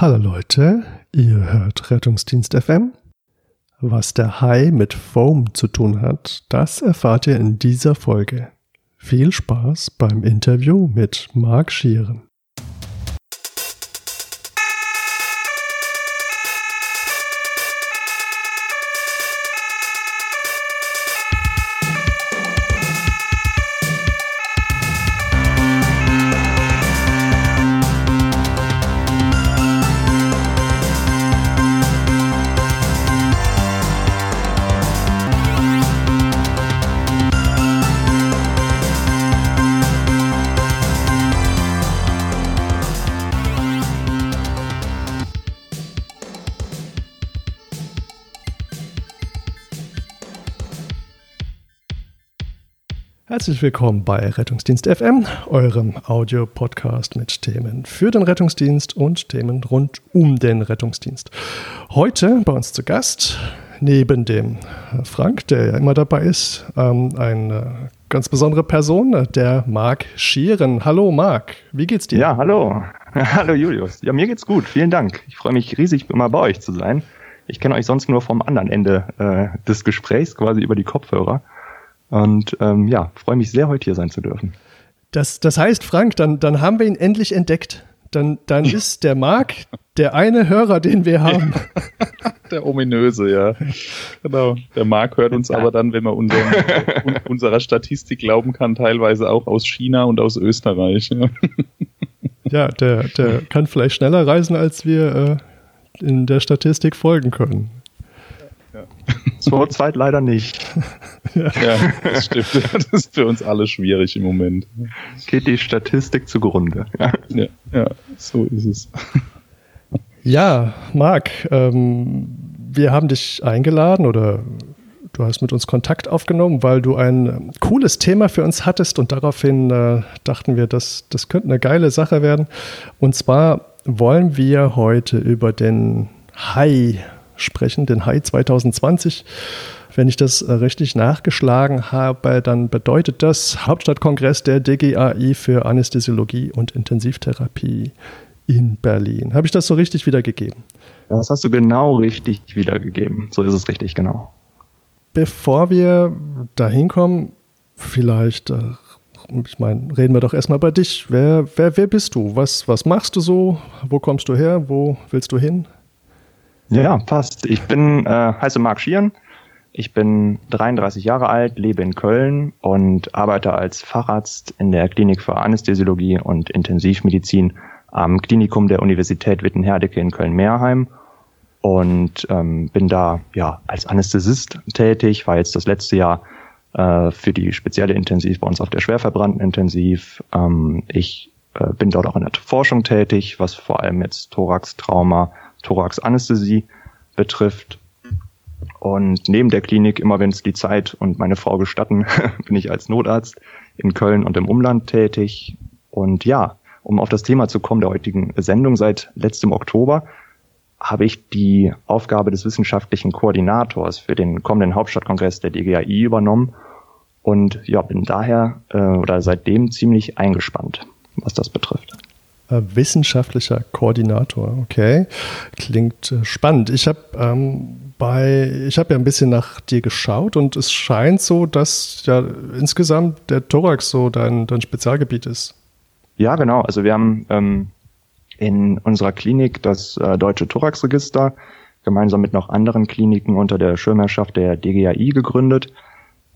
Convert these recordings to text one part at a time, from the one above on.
Hallo Leute, ihr hört Rettungsdienst FM. Was der Hai mit Foam zu tun hat, das erfahrt ihr in dieser Folge. Viel Spaß beim Interview mit Marc Schieren. Herzlich willkommen bei Rettungsdienst FM, eurem Audio-Podcast mit Themen für den Rettungsdienst und Themen rund um den Rettungsdienst. Heute bei uns zu Gast, neben dem Frank, der ja immer dabei ist, ähm, eine ganz besondere Person, der Marc Schieren. Hallo Marc, wie geht's dir? Ja, hallo. Hallo Julius. Ja, mir geht's gut. Vielen Dank. Ich freue mich riesig, immer bei euch zu sein. Ich kenne euch sonst nur vom anderen Ende äh, des Gesprächs, quasi über die Kopfhörer. Und ähm, ja, freue mich sehr, heute hier sein zu dürfen. Das, das heißt, Frank, dann, dann haben wir ihn endlich entdeckt. Dann, dann ist der Marc der eine Hörer, den wir haben. der ominöse, ja. Genau. Der Marc hört uns aber dann, wenn man unseren, unserer Statistik glauben kann, teilweise auch aus China und aus Österreich. Ja, ja der, der kann vielleicht schneller reisen, als wir äh, in der Statistik folgen können. Ja. Zurzeit leider nicht. Ja. das stimmt. Das ist für uns alle schwierig im Moment. Geht die Statistik zugrunde. Ja, ja, ja so ist es. Ja, Marc, ähm, wir haben dich eingeladen oder du hast mit uns Kontakt aufgenommen, weil du ein cooles Thema für uns hattest und daraufhin äh, dachten wir, das, das könnte eine geile Sache werden. Und zwar wollen wir heute über den Hai sprechen, den Hai 2020. Wenn ich das äh, richtig nachgeschlagen habe, dann bedeutet das Hauptstadtkongress der DGAI für Anästhesiologie und Intensivtherapie in Berlin. Habe ich das so richtig wiedergegeben? Das hast du genau richtig wiedergegeben. So ist es richtig, genau. Bevor wir dahin kommen, vielleicht, äh, ich meine, reden wir doch erstmal bei dich. Wer, wer, wer bist du? Was, was machst du so? Wo kommst du her? Wo willst du hin? Ja, passt. Ich bin, äh, heiße Marc Schieren. Ich bin 33 Jahre alt, lebe in Köln und arbeite als Facharzt in der Klinik für Anästhesiologie und Intensivmedizin am Klinikum der Universität Witten-Herdecke in Köln-Meerheim und ähm, bin da ja als Anästhesist tätig, war jetzt das letzte Jahr äh, für die spezielle Intensiv bei uns auf der schwerverbrannten Intensiv. Ähm, ich äh, bin dort auch in der Forschung tätig, was vor allem jetzt Thorax, Trauma, Thoraxanästhesie betrifft. Und neben der Klinik, immer wenn es die Zeit und meine Frau gestatten, bin ich als Notarzt in Köln und im Umland tätig. Und ja, um auf das Thema zu kommen der heutigen Sendung, seit letztem Oktober habe ich die Aufgabe des wissenschaftlichen Koordinators für den kommenden Hauptstadtkongress der DGAI übernommen und ja, bin daher äh, oder seitdem ziemlich eingespannt, was das betrifft. Äh, wissenschaftlicher Koordinator, okay. Klingt äh, spannend. Ich habe ähm, bei, ich habe ja ein bisschen nach dir geschaut und es scheint so, dass ja insgesamt der Thorax so dein, dein Spezialgebiet ist. Ja, genau. Also wir haben ähm, in unserer Klinik das äh, Deutsche Thoraxregister gemeinsam mit noch anderen Kliniken unter der Schirmherrschaft der DGAI gegründet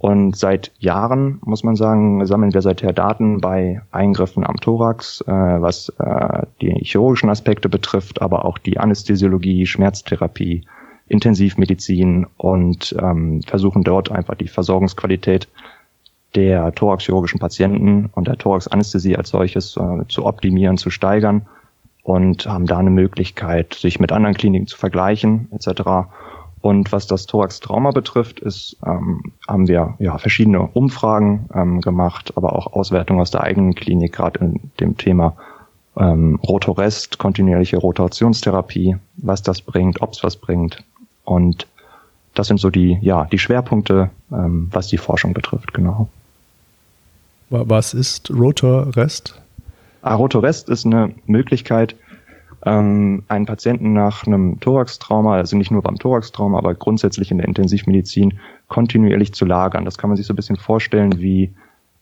und seit Jahren, muss man sagen, sammeln wir seither Daten bei Eingriffen am Thorax, äh, was äh, die chirurgischen Aspekte betrifft, aber auch die Anästhesiologie, Schmerztherapie, Intensivmedizin und ähm, versuchen dort einfach die Versorgungsqualität der thoraxchirurgischen Patienten und der Thoraxanästhesie als solches äh, zu optimieren, zu steigern und haben da eine Möglichkeit, sich mit anderen Kliniken zu vergleichen etc. Und was das Thorax-Trauma betrifft, ist, ähm, haben wir ja verschiedene Umfragen ähm, gemacht, aber auch Auswertungen aus der eigenen Klinik, gerade in dem Thema ähm, Rotorest, kontinuierliche Rotationstherapie, was das bringt, ob es was bringt. Und das sind so die, ja, die Schwerpunkte, ähm, was die Forschung betrifft, genau. Was ist Rotorest? Ah, Rotorest ist eine Möglichkeit, ähm, einen Patienten nach einem Thoraxtrauma, also nicht nur beim Thoraxtrauma, aber grundsätzlich in der Intensivmedizin kontinuierlich zu lagern. Das kann man sich so ein bisschen vorstellen wie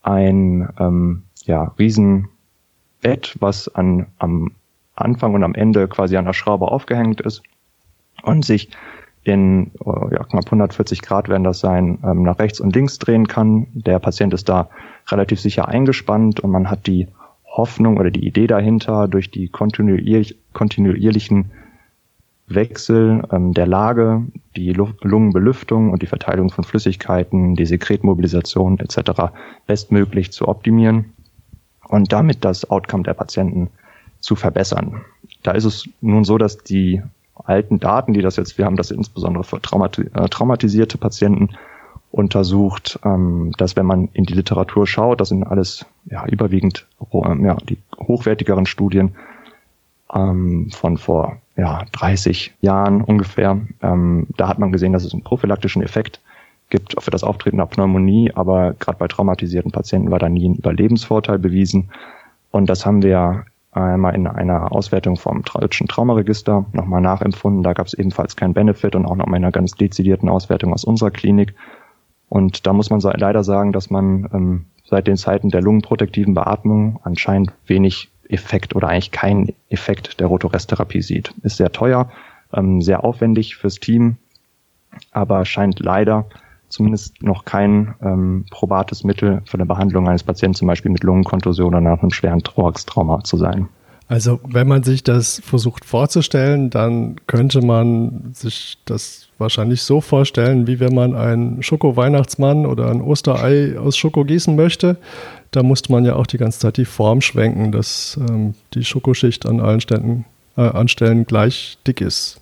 ein ähm, ja, Riesenbett, was an, am Anfang und am Ende quasi an der Schraube aufgehängt ist und sich in äh, ja, knapp 140 Grad werden das sein, ähm, nach rechts und links drehen kann. Der Patient ist da relativ sicher eingespannt und man hat die Hoffnung oder die Idee dahinter, durch die kontinuierlich, kontinuierlichen Wechsel ähm, der Lage, die Lungenbelüftung und die Verteilung von Flüssigkeiten, die Sekretmobilisation etc. bestmöglich zu optimieren und damit das Outcome der Patienten zu verbessern. Da ist es nun so, dass die alten Daten, die das jetzt, wir haben das insbesondere für äh, traumatisierte Patienten untersucht, ähm, dass wenn man in die Literatur schaut, das sind alles ja, überwiegend ähm, ja, die hochwertigeren Studien ähm, von vor ja, 30 Jahren ungefähr. Ähm, da hat man gesehen, dass es einen prophylaktischen Effekt gibt für das Auftreten der Pneumonie, aber gerade bei traumatisierten Patienten war da nie ein Überlebensvorteil bewiesen. Und das haben wir einmal in einer Auswertung vom deutschen Traumaregister nochmal nachempfunden. Da gab es ebenfalls keinen Benefit und auch noch mal in einer ganz dezidierten Auswertung aus unserer Klinik. Und da muss man leider sagen, dass man ähm, seit den Zeiten der lungenprotektiven Beatmung anscheinend wenig Effekt oder eigentlich keinen Effekt der Rotoresttherapie sieht. Ist sehr teuer, ähm, sehr aufwendig fürs Team, aber scheint leider zumindest noch kein ähm, probates Mittel für eine Behandlung eines Patienten, zum Beispiel mit Lungenkontusion oder nach einem schweren Thorax-Trauma zu sein. Also wenn man sich das versucht vorzustellen, dann könnte man sich das wahrscheinlich so vorstellen, wie wenn man einen Schoko-Weihnachtsmann oder ein Osterei aus Schoko gießen möchte. Da musste man ja auch die ganze Zeit die Form schwenken, dass ähm, die Schokoschicht an allen Ständen, äh, an Stellen gleich dick ist.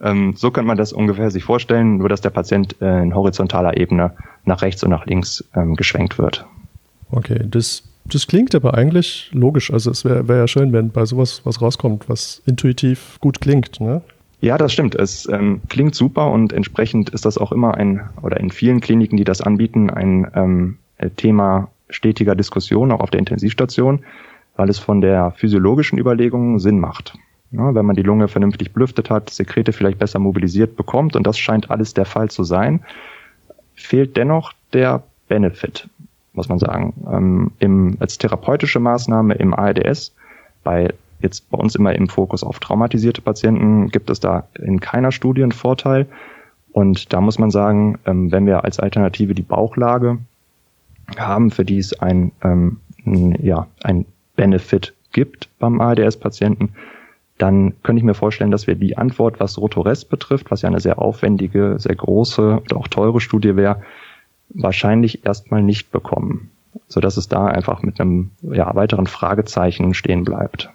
Ähm, so könnte man das ungefähr sich vorstellen, nur dass der Patient äh, in horizontaler Ebene nach rechts und nach links ähm, geschwenkt wird. Okay, das das klingt aber eigentlich logisch. Also es wäre wär ja schön, wenn bei sowas was rauskommt, was intuitiv gut klingt, ne? Ja, das stimmt. Es ähm, klingt super und entsprechend ist das auch immer ein, oder in vielen Kliniken, die das anbieten, ein ähm, Thema stetiger Diskussion, auch auf der Intensivstation, weil es von der physiologischen Überlegung Sinn macht. Ja, wenn man die Lunge vernünftig belüftet hat, Sekrete vielleicht besser mobilisiert bekommt, und das scheint alles der Fall zu sein, fehlt dennoch der Benefit muss man sagen. Ähm, im, als therapeutische Maßnahme im ARDS, bei jetzt bei uns immer im Fokus auf traumatisierte Patienten, gibt es da in keiner Studie einen Vorteil. Und da muss man sagen, ähm, wenn wir als Alternative die Bauchlage haben, für die es ein, ähm, ja, ein Benefit gibt beim ARDS-Patienten, dann könnte ich mir vorstellen, dass wir die Antwort, was Rotorest betrifft, was ja eine sehr aufwendige, sehr große und auch teure Studie wäre, wahrscheinlich erstmal nicht bekommen, so dass es da einfach mit einem ja, weiteren Fragezeichen stehen bleibt.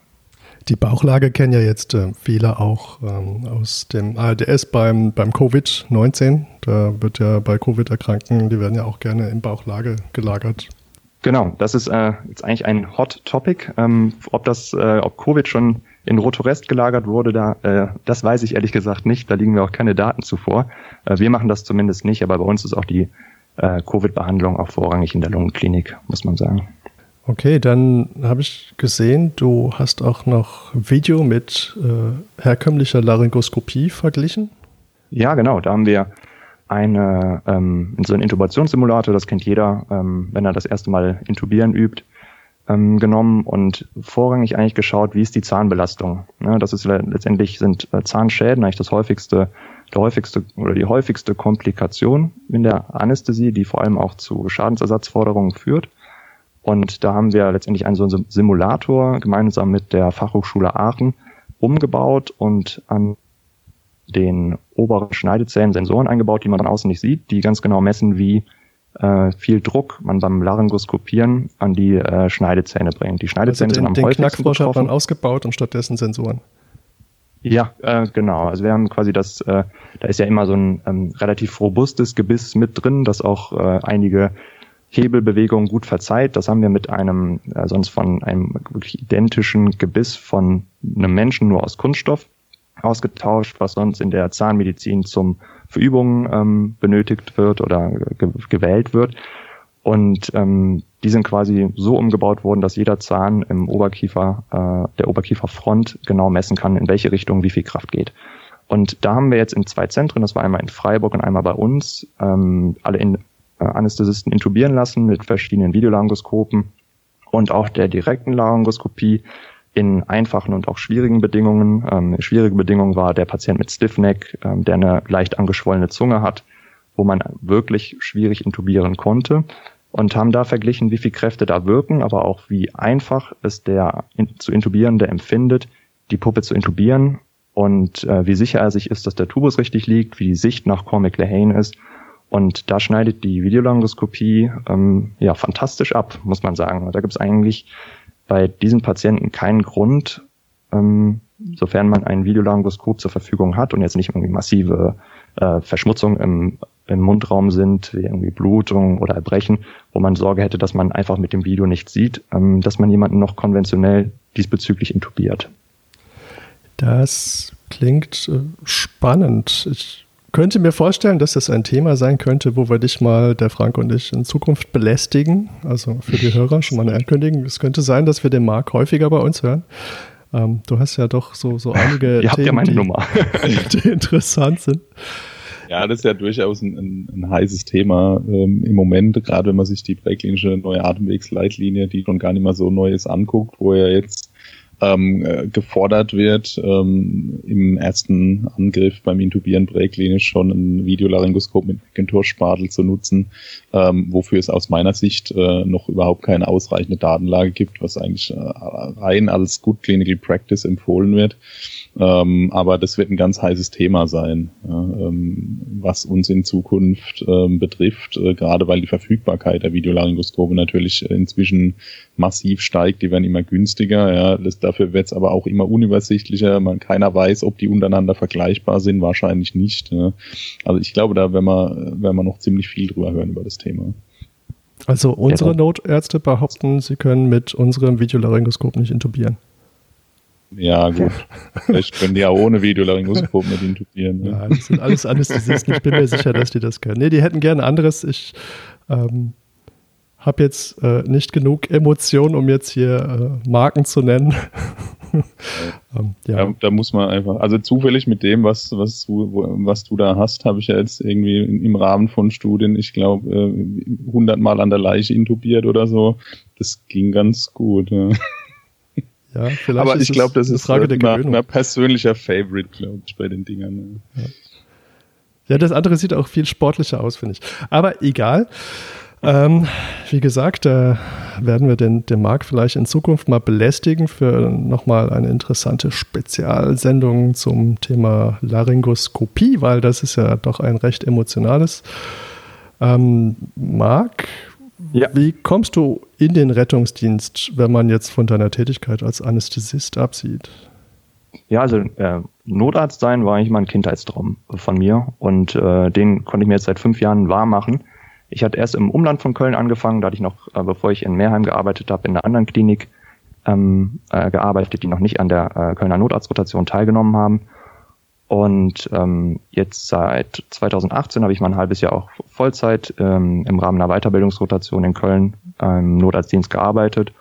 Die Bauchlage kennen ja jetzt äh, viele auch ähm, aus dem ARDS beim, beim Covid-19. Da wird ja bei Covid-Erkrankten, die werden ja auch gerne in Bauchlage gelagert. Genau, das ist äh, jetzt eigentlich ein Hot Topic. Ähm, ob das, äh, ob Covid schon in Rotorest gelagert wurde, da, äh, das weiß ich ehrlich gesagt nicht. Da liegen mir auch keine Daten zuvor. Äh, wir machen das zumindest nicht, aber bei uns ist auch die äh, Covid-Behandlung auch vorrangig in der Lungenklinik, muss man sagen. Okay, dann habe ich gesehen, du hast auch noch Video mit äh, herkömmlicher Laryngoskopie verglichen. Ja, genau. Da haben wir eine, ähm, so einen Intubationssimulator, das kennt jeder, ähm, wenn er das erste Mal intubieren übt, ähm, genommen und vorrangig eigentlich geschaut, wie ist die Zahnbelastung. Ja, das ist letztendlich sind äh, Zahnschäden eigentlich das häufigste der häufigste oder die häufigste Komplikation in der Anästhesie, die vor allem auch zu Schadensersatzforderungen führt. Und da haben wir letztendlich einen so einen Simulator gemeinsam mit der Fachhochschule Aachen umgebaut und an den oberen Schneidezähnen Sensoren eingebaut, die man von außen nicht sieht, die ganz genau messen, wie äh, viel Druck man beim Laryngoskopieren an die äh, Schneidezähne bringt. Die Schneidezähne also den, sind am den häufigsten betroffen. hat man ausgebaut und stattdessen Sensoren. Ja, äh, genau. Also wir haben quasi das, äh, da ist ja immer so ein ähm, relativ robustes Gebiss mit drin, das auch äh, einige Hebelbewegungen gut verzeiht. Das haben wir mit einem äh, sonst von einem wirklich identischen Gebiss von einem Menschen nur aus Kunststoff ausgetauscht, was sonst in der Zahnmedizin zum für Übungen ähm, benötigt wird oder ge gewählt wird. Und ähm, die sind quasi so umgebaut worden, dass jeder Zahn im Oberkiefer, äh, der Oberkieferfront genau messen kann, in welche Richtung wie viel Kraft geht. Und da haben wir jetzt in zwei Zentren, das war einmal in Freiburg und einmal bei uns, ähm, alle in, äh, Anästhesisten intubieren lassen mit verschiedenen Videolaryngoskopen und auch der direkten Laryngoskopie in einfachen und auch schwierigen Bedingungen. Ähm, schwierige Bedingung war der Patient mit Stiffneck, ähm, der eine leicht angeschwollene Zunge hat, wo man wirklich schwierig intubieren konnte und haben da verglichen, wie viel Kräfte da wirken, aber auch wie einfach es der in, zu intubierende empfindet, die Puppe zu intubieren und äh, wie sicher er sich ist, dass der Tubus richtig liegt, wie die Sicht nach Cormac Lehane ist. Und da schneidet die Videolaryngoskopie ähm, ja fantastisch ab, muss man sagen. Da gibt es eigentlich bei diesen Patienten keinen Grund, ähm, sofern man ein Videolaryngoskop zur Verfügung hat und jetzt nicht irgendwie massive äh, Verschmutzung im, im Mundraum sind, wie irgendwie Blutung oder Erbrechen, wo man Sorge hätte, dass man einfach mit dem Video nichts sieht, ähm, dass man jemanden noch konventionell diesbezüglich intubiert. Das klingt äh, spannend. Ich könnte mir vorstellen, dass das ein Thema sein könnte, wo wir dich mal, der Frank und ich, in Zukunft belästigen. Also für die Hörer schon mal eine Ankündigung. Es könnte sein, dass wir den Marc häufiger bei uns hören. Ähm, du hast ja doch so, so einige Ihr Themen, ja die, die, interessant sind. Ja, das ist ja durchaus ein, ein, ein heißes Thema ähm, im Moment, gerade wenn man sich die präklinische neue Atemwegsleitlinie, die schon gar nicht mehr so neu ist, anguckt, wo ja jetzt ähm, äh, gefordert wird, ähm, im ersten Angriff beim Intubieren präklinisch schon ein Videolaryngoskop mit Macintosh-Spatel zu nutzen, ähm, wofür es aus meiner Sicht äh, noch überhaupt keine ausreichende Datenlage gibt, was eigentlich äh, rein als Good Clinical Practice empfohlen wird. Ähm, aber das wird ein ganz heißes Thema sein, ja, ähm, was uns in Zukunft ähm, betrifft, äh, gerade weil die Verfügbarkeit der Videolaryngoskope natürlich inzwischen massiv steigt. Die werden immer günstiger. Ja. Das, dafür wird es aber auch immer unübersichtlicher. Man keiner weiß, ob die untereinander vergleichbar sind. Wahrscheinlich nicht. Ja. Also ich glaube, da werden wir, werden wir noch ziemlich viel drüber hören über das Thema. Also unsere Notärzte behaupten, sie können mit unserem Videolaryngoskop nicht intubieren. Ja, gut. Vielleicht können die auch ohne Videolaryngoskop mit intubieren. Ne? Ja, das sind alles Anästhesisten. Ich bin mir sicher, dass die das können. Nee, die hätten gerne anderes. Ich ähm, habe jetzt äh, nicht genug Emotionen, um jetzt hier äh, Marken zu nennen. ähm, ja. ja. da muss man einfach, also zufällig mit dem, was, was, du, was du da hast, habe ich ja jetzt irgendwie im Rahmen von Studien, ich glaube, äh, 100 Mal an der Leiche intubiert oder so. Das ging ganz gut. Ja. Ja, vielleicht Aber ich glaube, das ist Frage der Gewöhnung. Mein persönlicher Favorite, glaube ich, bei den Dingern. Ja. ja. das andere sieht auch viel sportlicher aus, finde ich. Aber egal. Ähm, wie gesagt, da werden wir den, den Marc vielleicht in Zukunft mal belästigen für nochmal eine interessante Spezialsendung zum Thema Laryngoskopie, weil das ist ja doch ein recht emotionales. Ähm, Marc, ja. Wie kommst du in den Rettungsdienst, wenn man jetzt von deiner Tätigkeit als Anästhesist absieht? Ja, also äh, Notarzt sein war eigentlich mal ein Kindheitstraum von mir und äh, den konnte ich mir jetzt seit fünf Jahren wahr machen. Ich hatte erst im Umland von Köln angefangen, da hatte ich noch, äh, bevor ich in Meerheim gearbeitet habe, in einer anderen Klinik ähm, äh, gearbeitet, die noch nicht an der äh, Kölner Notarztrotation teilgenommen haben. Und ähm, jetzt seit 2018 habe ich mal ein halbes Jahr auch Vollzeit ähm, im Rahmen einer Weiterbildungsrotation in Köln im Notarztdienst gearbeitet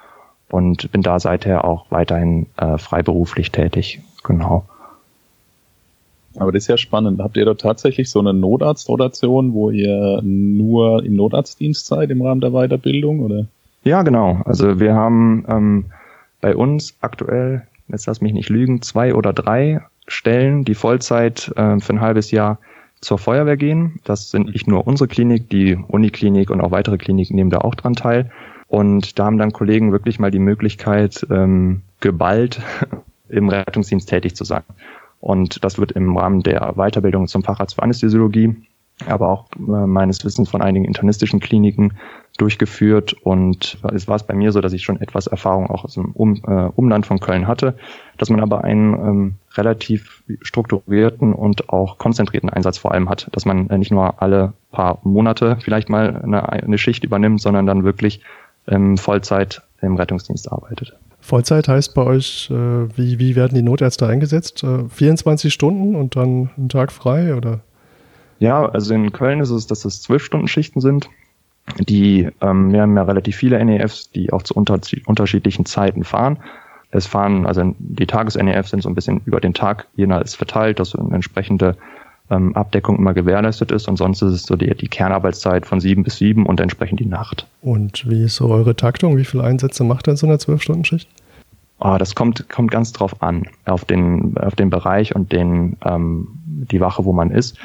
und bin da seither auch weiterhin äh, freiberuflich tätig. Genau. Aber das ist ja spannend. Habt ihr da tatsächlich so eine Notarztrotation, wo ihr nur im Notarztdienst seid im Rahmen der Weiterbildung, oder? Ja, genau. Also wir haben ähm, bei uns aktuell, jetzt lass mich nicht lügen, zwei oder drei Stellen, die Vollzeit äh, für ein halbes Jahr zur Feuerwehr gehen. Das sind nicht nur unsere Klinik, die Uniklinik und auch weitere Kliniken nehmen da auch dran teil. Und da haben dann Kollegen wirklich mal die Möglichkeit, ähm, geballt im Rettungsdienst tätig zu sein. Und das wird im Rahmen der Weiterbildung zum Facharzt für Anästhesiologie aber auch äh, meines Wissens von einigen internistischen Kliniken durchgeführt. Und es war es bei mir so, dass ich schon etwas Erfahrung auch aus dem um, äh, Umland von Köln hatte, dass man aber einen ähm, relativ strukturierten und auch konzentrierten Einsatz vor allem hat, dass man äh, nicht nur alle paar Monate vielleicht mal eine, eine Schicht übernimmt, sondern dann wirklich ähm, Vollzeit im Rettungsdienst arbeitet. Vollzeit heißt bei euch, äh, wie, wie werden die Notärzte eingesetzt? Äh, 24 Stunden und dann einen Tag frei oder? Ja, also in Köln ist es, dass es zwölf Stunden Schichten sind. Die, ähm, wir haben ja relativ viele NEFs, die auch zu unter unterschiedlichen Zeiten fahren. Es fahren, also die Tages-NEFs sind so ein bisschen über den Tag jeweils verteilt, dass eine entsprechende ähm, Abdeckung immer gewährleistet ist. Und sonst ist es so die, die Kernarbeitszeit von sieben bis sieben und entsprechend die Nacht. Und wie ist so eure Taktung? Wie viele Einsätze macht ihr in so einer Zwölf-Stunden-Schicht? Oh, das kommt, kommt ganz drauf an, auf den, auf den Bereich und den, ähm, die Wache, wo man ist.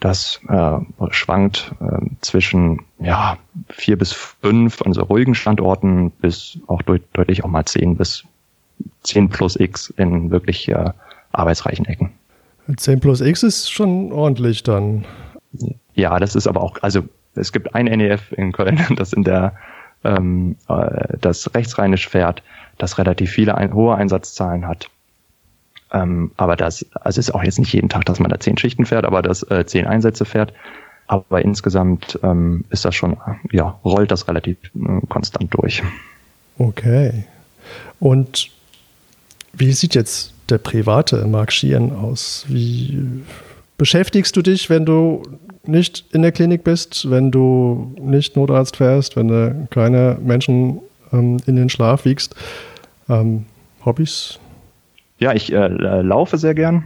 Das äh, schwankt äh, zwischen ja, vier bis fünf an so ruhigen Standorten bis auch deut deutlich auch mal zehn bis zehn plus X in wirklich äh, arbeitsreichen Ecken. 10 plus X ist schon ordentlich dann. Ja, das ist aber auch, also es gibt ein NEF in Köln, das in der ähm, äh, das rechtsrheinisch fährt, das relativ viele ein, hohe Einsatzzahlen hat. Ähm, aber das, also ist auch jetzt nicht jeden Tag, dass man da zehn Schichten fährt, aber das äh, zehn Einsätze fährt. Aber insgesamt ähm, ist das schon, ja, rollt das relativ äh, konstant durch. Okay. Und wie sieht jetzt der private Mark Sheehan aus? Wie beschäftigst du dich, wenn du nicht in der Klinik bist, wenn du nicht Notarzt fährst, wenn du keine Menschen ähm, in den Schlaf wiegst? Ähm, Hobbys? Ja, ich äh, laufe sehr gern.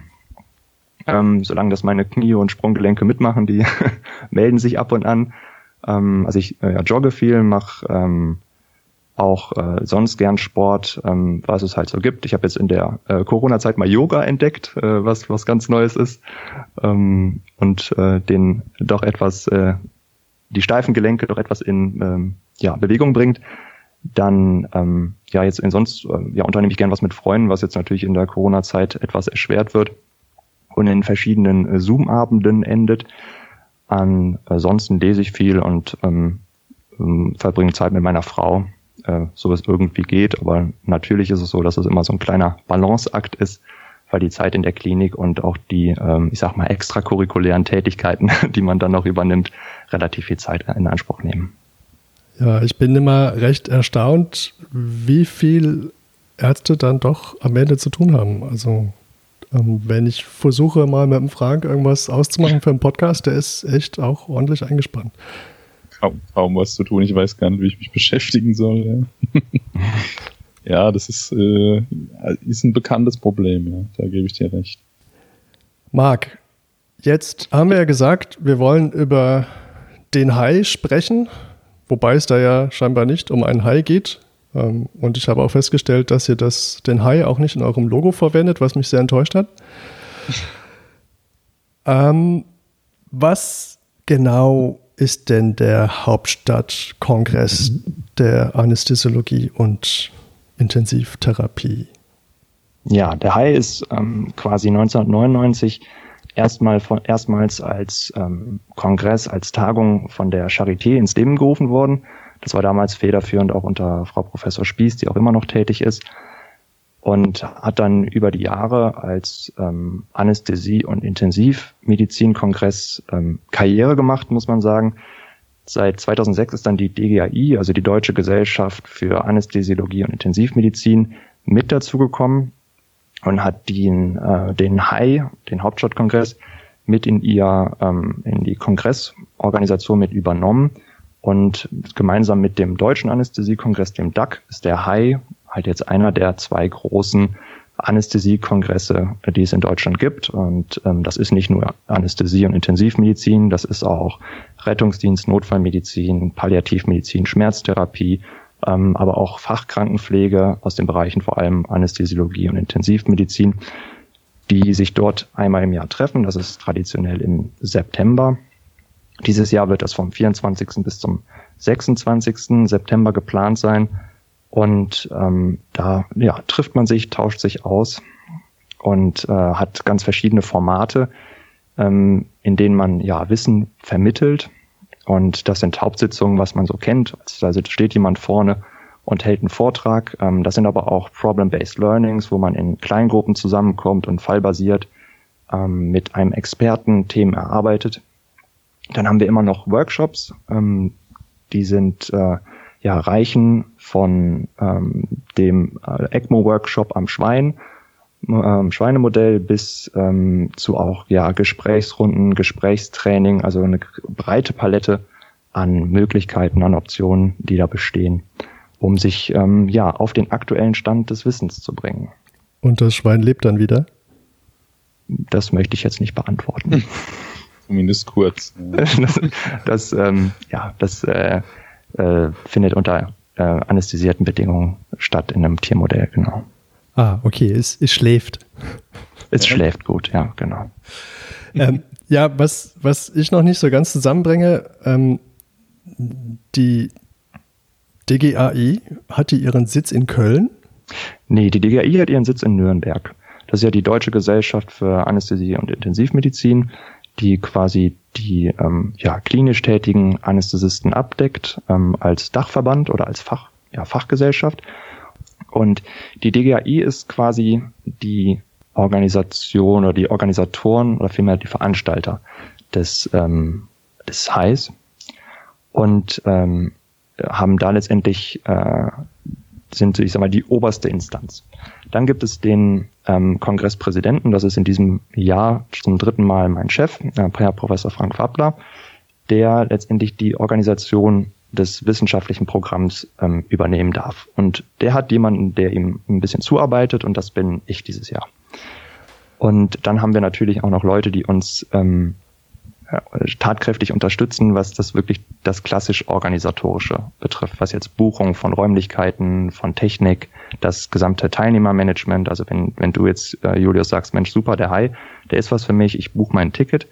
Ähm, solange das meine Knie und Sprunggelenke mitmachen, die melden sich ab und an. Ähm, also ich äh, jogge viel, mache ähm, auch äh, sonst gern Sport, ähm, was es halt so gibt. Ich habe jetzt in der äh, Corona-Zeit mal Yoga entdeckt, äh, was was ganz Neues ist ähm, und äh, den doch etwas äh, die steifen Gelenke doch etwas in ähm, ja, Bewegung bringt. Dann ähm, ja jetzt in sonst äh, ja unternehme ich gern was mit Freunden, was jetzt natürlich in der Corona-Zeit etwas erschwert wird und in verschiedenen äh, Zoom-Abenden endet. Ansonsten lese ich viel und ähm, verbringe Zeit mit meiner Frau äh, sowas irgendwie geht. Aber natürlich ist es so, dass es immer so ein kleiner Balanceakt ist, weil die Zeit in der Klinik und auch die, ähm, ich sag mal, extracurriculären Tätigkeiten, die man dann noch übernimmt, relativ viel Zeit in Anspruch nehmen. Ja, ich bin immer recht erstaunt, wie viel Ärzte dann doch am Ende zu tun haben. Also ähm, wenn ich versuche mal mit dem Frank irgendwas auszumachen für einen Podcast, der ist echt auch ordentlich eingespannt kaum, kaum was zu tun. Ich weiß gar nicht, wie ich mich beschäftigen soll. Ja, ja das ist, äh, ist ein bekanntes Problem, ja. Da gebe ich dir recht. Marc, jetzt haben wir ja gesagt, wir wollen über den Hai sprechen, wobei es da ja scheinbar nicht um einen Hai geht. Ähm, und ich habe auch festgestellt, dass ihr das, den Hai auch nicht in eurem Logo verwendet, was mich sehr enttäuscht hat. ähm, was genau ist denn der Hauptstadtkongress der Anästhesiologie und Intensivtherapie? Ja, der Hai ist ähm, quasi 1999 erstmal von, erstmals als ähm, Kongress, als Tagung von der Charité ins Leben gerufen worden. Das war damals federführend auch unter Frau Professor Spieß, die auch immer noch tätig ist und hat dann über die Jahre als ähm, Anästhesie- und Intensivmedizinkongress ähm, Karriere gemacht, muss man sagen. Seit 2006 ist dann die DGAI, also die Deutsche Gesellschaft für Anästhesiologie und Intensivmedizin, mit dazugekommen und hat den, äh, den HAI, den Hauptstadtkongress, mit in ihr ähm, in die Kongressorganisation mit übernommen. Und gemeinsam mit dem Deutschen Anästhesiekongress, dem DAC, ist der HAI halt jetzt einer der zwei großen Anästhesiekongresse, die es in Deutschland gibt. Und ähm, das ist nicht nur Anästhesie und Intensivmedizin, das ist auch Rettungsdienst, Notfallmedizin, Palliativmedizin, Schmerztherapie, ähm, aber auch Fachkrankenpflege aus den Bereichen vor allem Anästhesiologie und Intensivmedizin, die sich dort einmal im Jahr treffen. Das ist traditionell im September. Dieses Jahr wird das vom 24. bis zum 26. September geplant sein. Und ähm, da ja, trifft man sich, tauscht sich aus und äh, hat ganz verschiedene Formate, ähm, in denen man ja Wissen vermittelt. Und das sind Hauptsitzungen, was man so kennt. Also steht jemand vorne und hält einen Vortrag. Ähm, das sind aber auch Problem-Based Learnings, wo man in Kleingruppen zusammenkommt und fallbasiert ähm, mit einem Experten Themen erarbeitet. Dann haben wir immer noch Workshops, ähm, die sind äh, ja, reichen von ähm, dem äh, ECMO-Workshop am Schwein, ähm, Schweinemodell bis ähm, zu auch ja Gesprächsrunden, Gesprächstraining, also eine breite Palette an Möglichkeiten, an Optionen, die da bestehen, um sich ähm, ja auf den aktuellen Stand des Wissens zu bringen. Und das Schwein lebt dann wieder? Das möchte ich jetzt nicht beantworten. Zumindest kurz. das, das ähm, ja, das äh, äh, findet unter äh, anästhesierten Bedingungen statt in einem Tiermodell, genau. Ah, okay, es, es schläft. Es ja. schläft gut, ja, genau. Ähm, ja, was, was ich noch nicht so ganz zusammenbringe, ähm, die DGAI, hat die ihren Sitz in Köln? Nee, die DGAI hat ihren Sitz in Nürnberg. Das ist ja die Deutsche Gesellschaft für Anästhesie und Intensivmedizin, die quasi die ähm, ja, klinisch tätigen Anästhesisten abdeckt ähm, als Dachverband oder als Fach, ja, Fachgesellschaft. Und die DGAI ist quasi die Organisation oder die Organisatoren oder vielmehr die Veranstalter des, ähm, des Highs und ähm, haben da letztendlich äh, sind, ich sag mal, die oberste Instanz. Dann gibt es den ähm, Kongresspräsidenten, das ist in diesem Jahr zum dritten Mal mein Chef, äh, Herr Professor Frank Wappler, der letztendlich die Organisation des wissenschaftlichen Programms ähm, übernehmen darf. Und der hat jemanden, der ihm ein bisschen zuarbeitet und das bin ich dieses Jahr. Und dann haben wir natürlich auch noch Leute, die uns ähm, tatkräftig unterstützen, was das wirklich das klassisch organisatorische betrifft, was jetzt Buchung von Räumlichkeiten, von Technik, das gesamte Teilnehmermanagement. Also wenn, wenn du jetzt, äh, Julius, sagst, Mensch, super, der Hai, der ist was für mich, ich buche mein Ticket,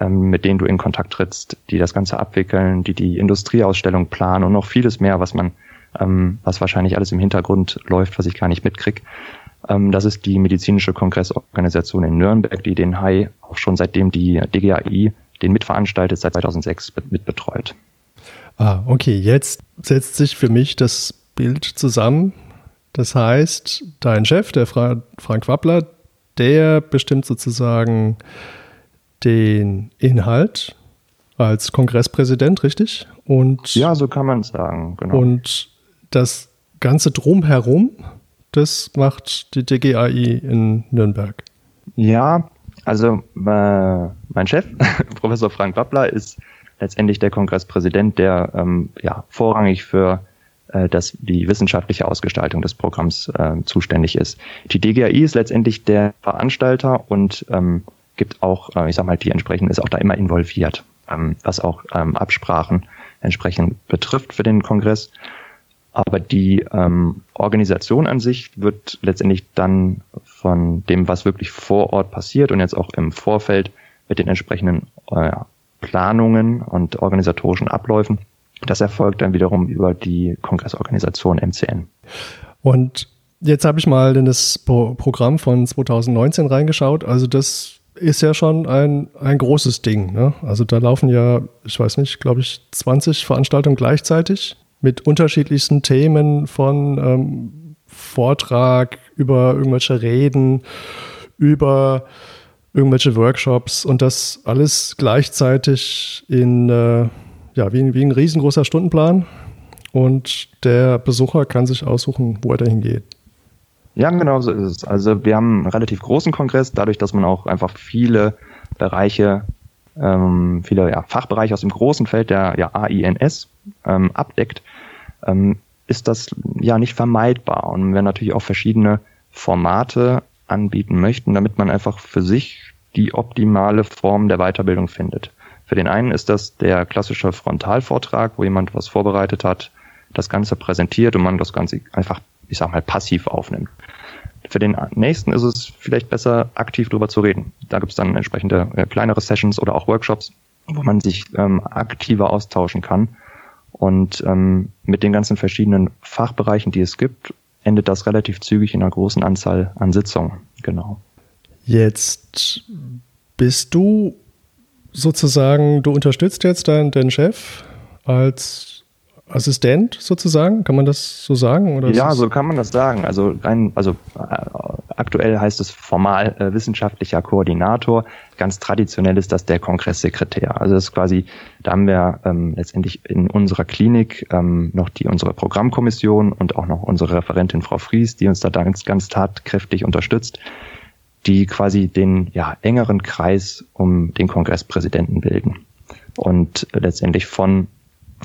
ähm, mit denen du in Kontakt trittst, die das Ganze abwickeln, die die Industrieausstellung planen und noch vieles mehr, was man, ähm, was wahrscheinlich alles im Hintergrund läuft, was ich gar nicht mitkrieg. Ähm, das ist die medizinische Kongressorganisation in Nürnberg, die den Hai auch schon seitdem die DGAI den mitveranstaltet, seit 2006 mitbetreut. Ah, okay, jetzt setzt sich für mich das Bild zusammen. Das heißt, dein Chef, der Fra Frank Wappler, der bestimmt sozusagen den Inhalt als Kongresspräsident, richtig? Und ja, so kann man sagen, genau. Und das ganze Drumherum, das macht die DGAI in Nürnberg. Ja, also äh, mein Chef, Professor Frank Wappler, ist letztendlich der Kongresspräsident, der ähm, ja, vorrangig für äh, das, die wissenschaftliche Ausgestaltung des Programms äh, zuständig ist. Die DGAI ist letztendlich der Veranstalter und ähm, gibt auch, äh, ich sag mal, die entsprechend ist auch da immer involviert, ähm, was auch ähm, Absprachen entsprechend betrifft für den Kongress. Aber die ähm, Organisation an sich wird letztendlich dann von dem, was wirklich vor Ort passiert und jetzt auch im Vorfeld mit den entsprechenden äh, Planungen und organisatorischen Abläufen, das erfolgt dann wiederum über die Kongressorganisation MCN. Und jetzt habe ich mal in das Pro Programm von 2019 reingeschaut. Also das ist ja schon ein, ein großes Ding. Ne? Also da laufen ja, ich weiß nicht, glaube ich, 20 Veranstaltungen gleichzeitig mit unterschiedlichsten Themen von ähm, Vortrag über irgendwelche Reden, über irgendwelche Workshops und das alles gleichzeitig in, äh, ja, wie, wie ein riesengroßer Stundenplan. Und der Besucher kann sich aussuchen, wo er dahin geht. Ja, genau so ist es. Also wir haben einen relativ großen Kongress, dadurch, dass man auch einfach viele Bereiche, ähm, viele ja, Fachbereiche aus dem großen Feld der ja, AINS ähm, abdeckt, ähm, ist das ja nicht vermeidbar. Und wir natürlich auch verschiedene Formate anbieten möchten, damit man einfach für sich die optimale Form der Weiterbildung findet. Für den einen ist das der klassische Frontalvortrag, wo jemand was vorbereitet hat, das Ganze präsentiert und man das Ganze einfach, ich sag mal, passiv aufnimmt. Für den nächsten ist es vielleicht besser, aktiv drüber zu reden. Da gibt es dann entsprechende äh, kleinere Sessions oder auch Workshops, wo man sich ähm, aktiver austauschen kann und ähm, mit den ganzen verschiedenen Fachbereichen, die es gibt, endet das relativ zügig in einer großen Anzahl an Sitzungen. Genau. Jetzt bist du sozusagen, du unterstützt jetzt deinen, deinen Chef als Assistent sozusagen, kann man das so sagen? Oder ja, so kann man das sagen. Also, ein, also äh, Aktuell heißt es formal äh, wissenschaftlicher Koordinator. Ganz traditionell ist das der Kongresssekretär. Also das ist quasi, da haben wir ähm, letztendlich in unserer Klinik ähm, noch die unsere Programmkommission und auch noch unsere Referentin Frau Fries, die uns da ganz, ganz tatkräftig unterstützt, die quasi den ja, engeren Kreis um den Kongresspräsidenten bilden und letztendlich von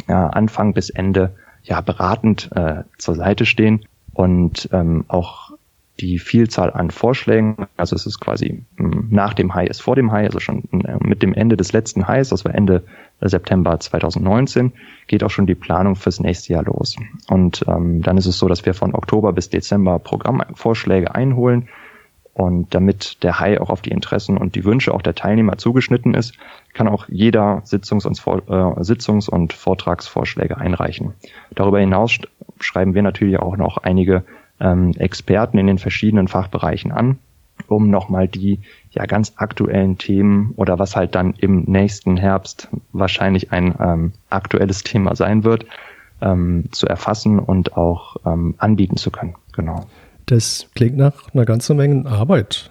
ja, Anfang bis Ende ja beratend äh, zur Seite stehen und ähm, auch die Vielzahl an Vorschlägen, also es ist quasi hm, nach dem High ist vor dem High, also schon äh, mit dem Ende des letzten Highs, das war Ende September 2019, geht auch schon die Planung fürs nächste Jahr los. Und ähm, dann ist es so, dass wir von Oktober bis Dezember Programmvorschläge einholen. Und damit der High auch auf die Interessen und die Wünsche auch der Teilnehmer zugeschnitten ist, kann auch jeder Sitzungs- und, äh, Sitzungs und Vortragsvorschläge einreichen. Darüber hinaus schreiben wir natürlich auch noch einige ähm, Experten in den verschiedenen Fachbereichen an, um nochmal die ja ganz aktuellen Themen oder was halt dann im nächsten Herbst wahrscheinlich ein ähm, aktuelles Thema sein wird, ähm, zu erfassen und auch ähm, anbieten zu können. Genau. Das klingt nach einer ganzen Menge Arbeit.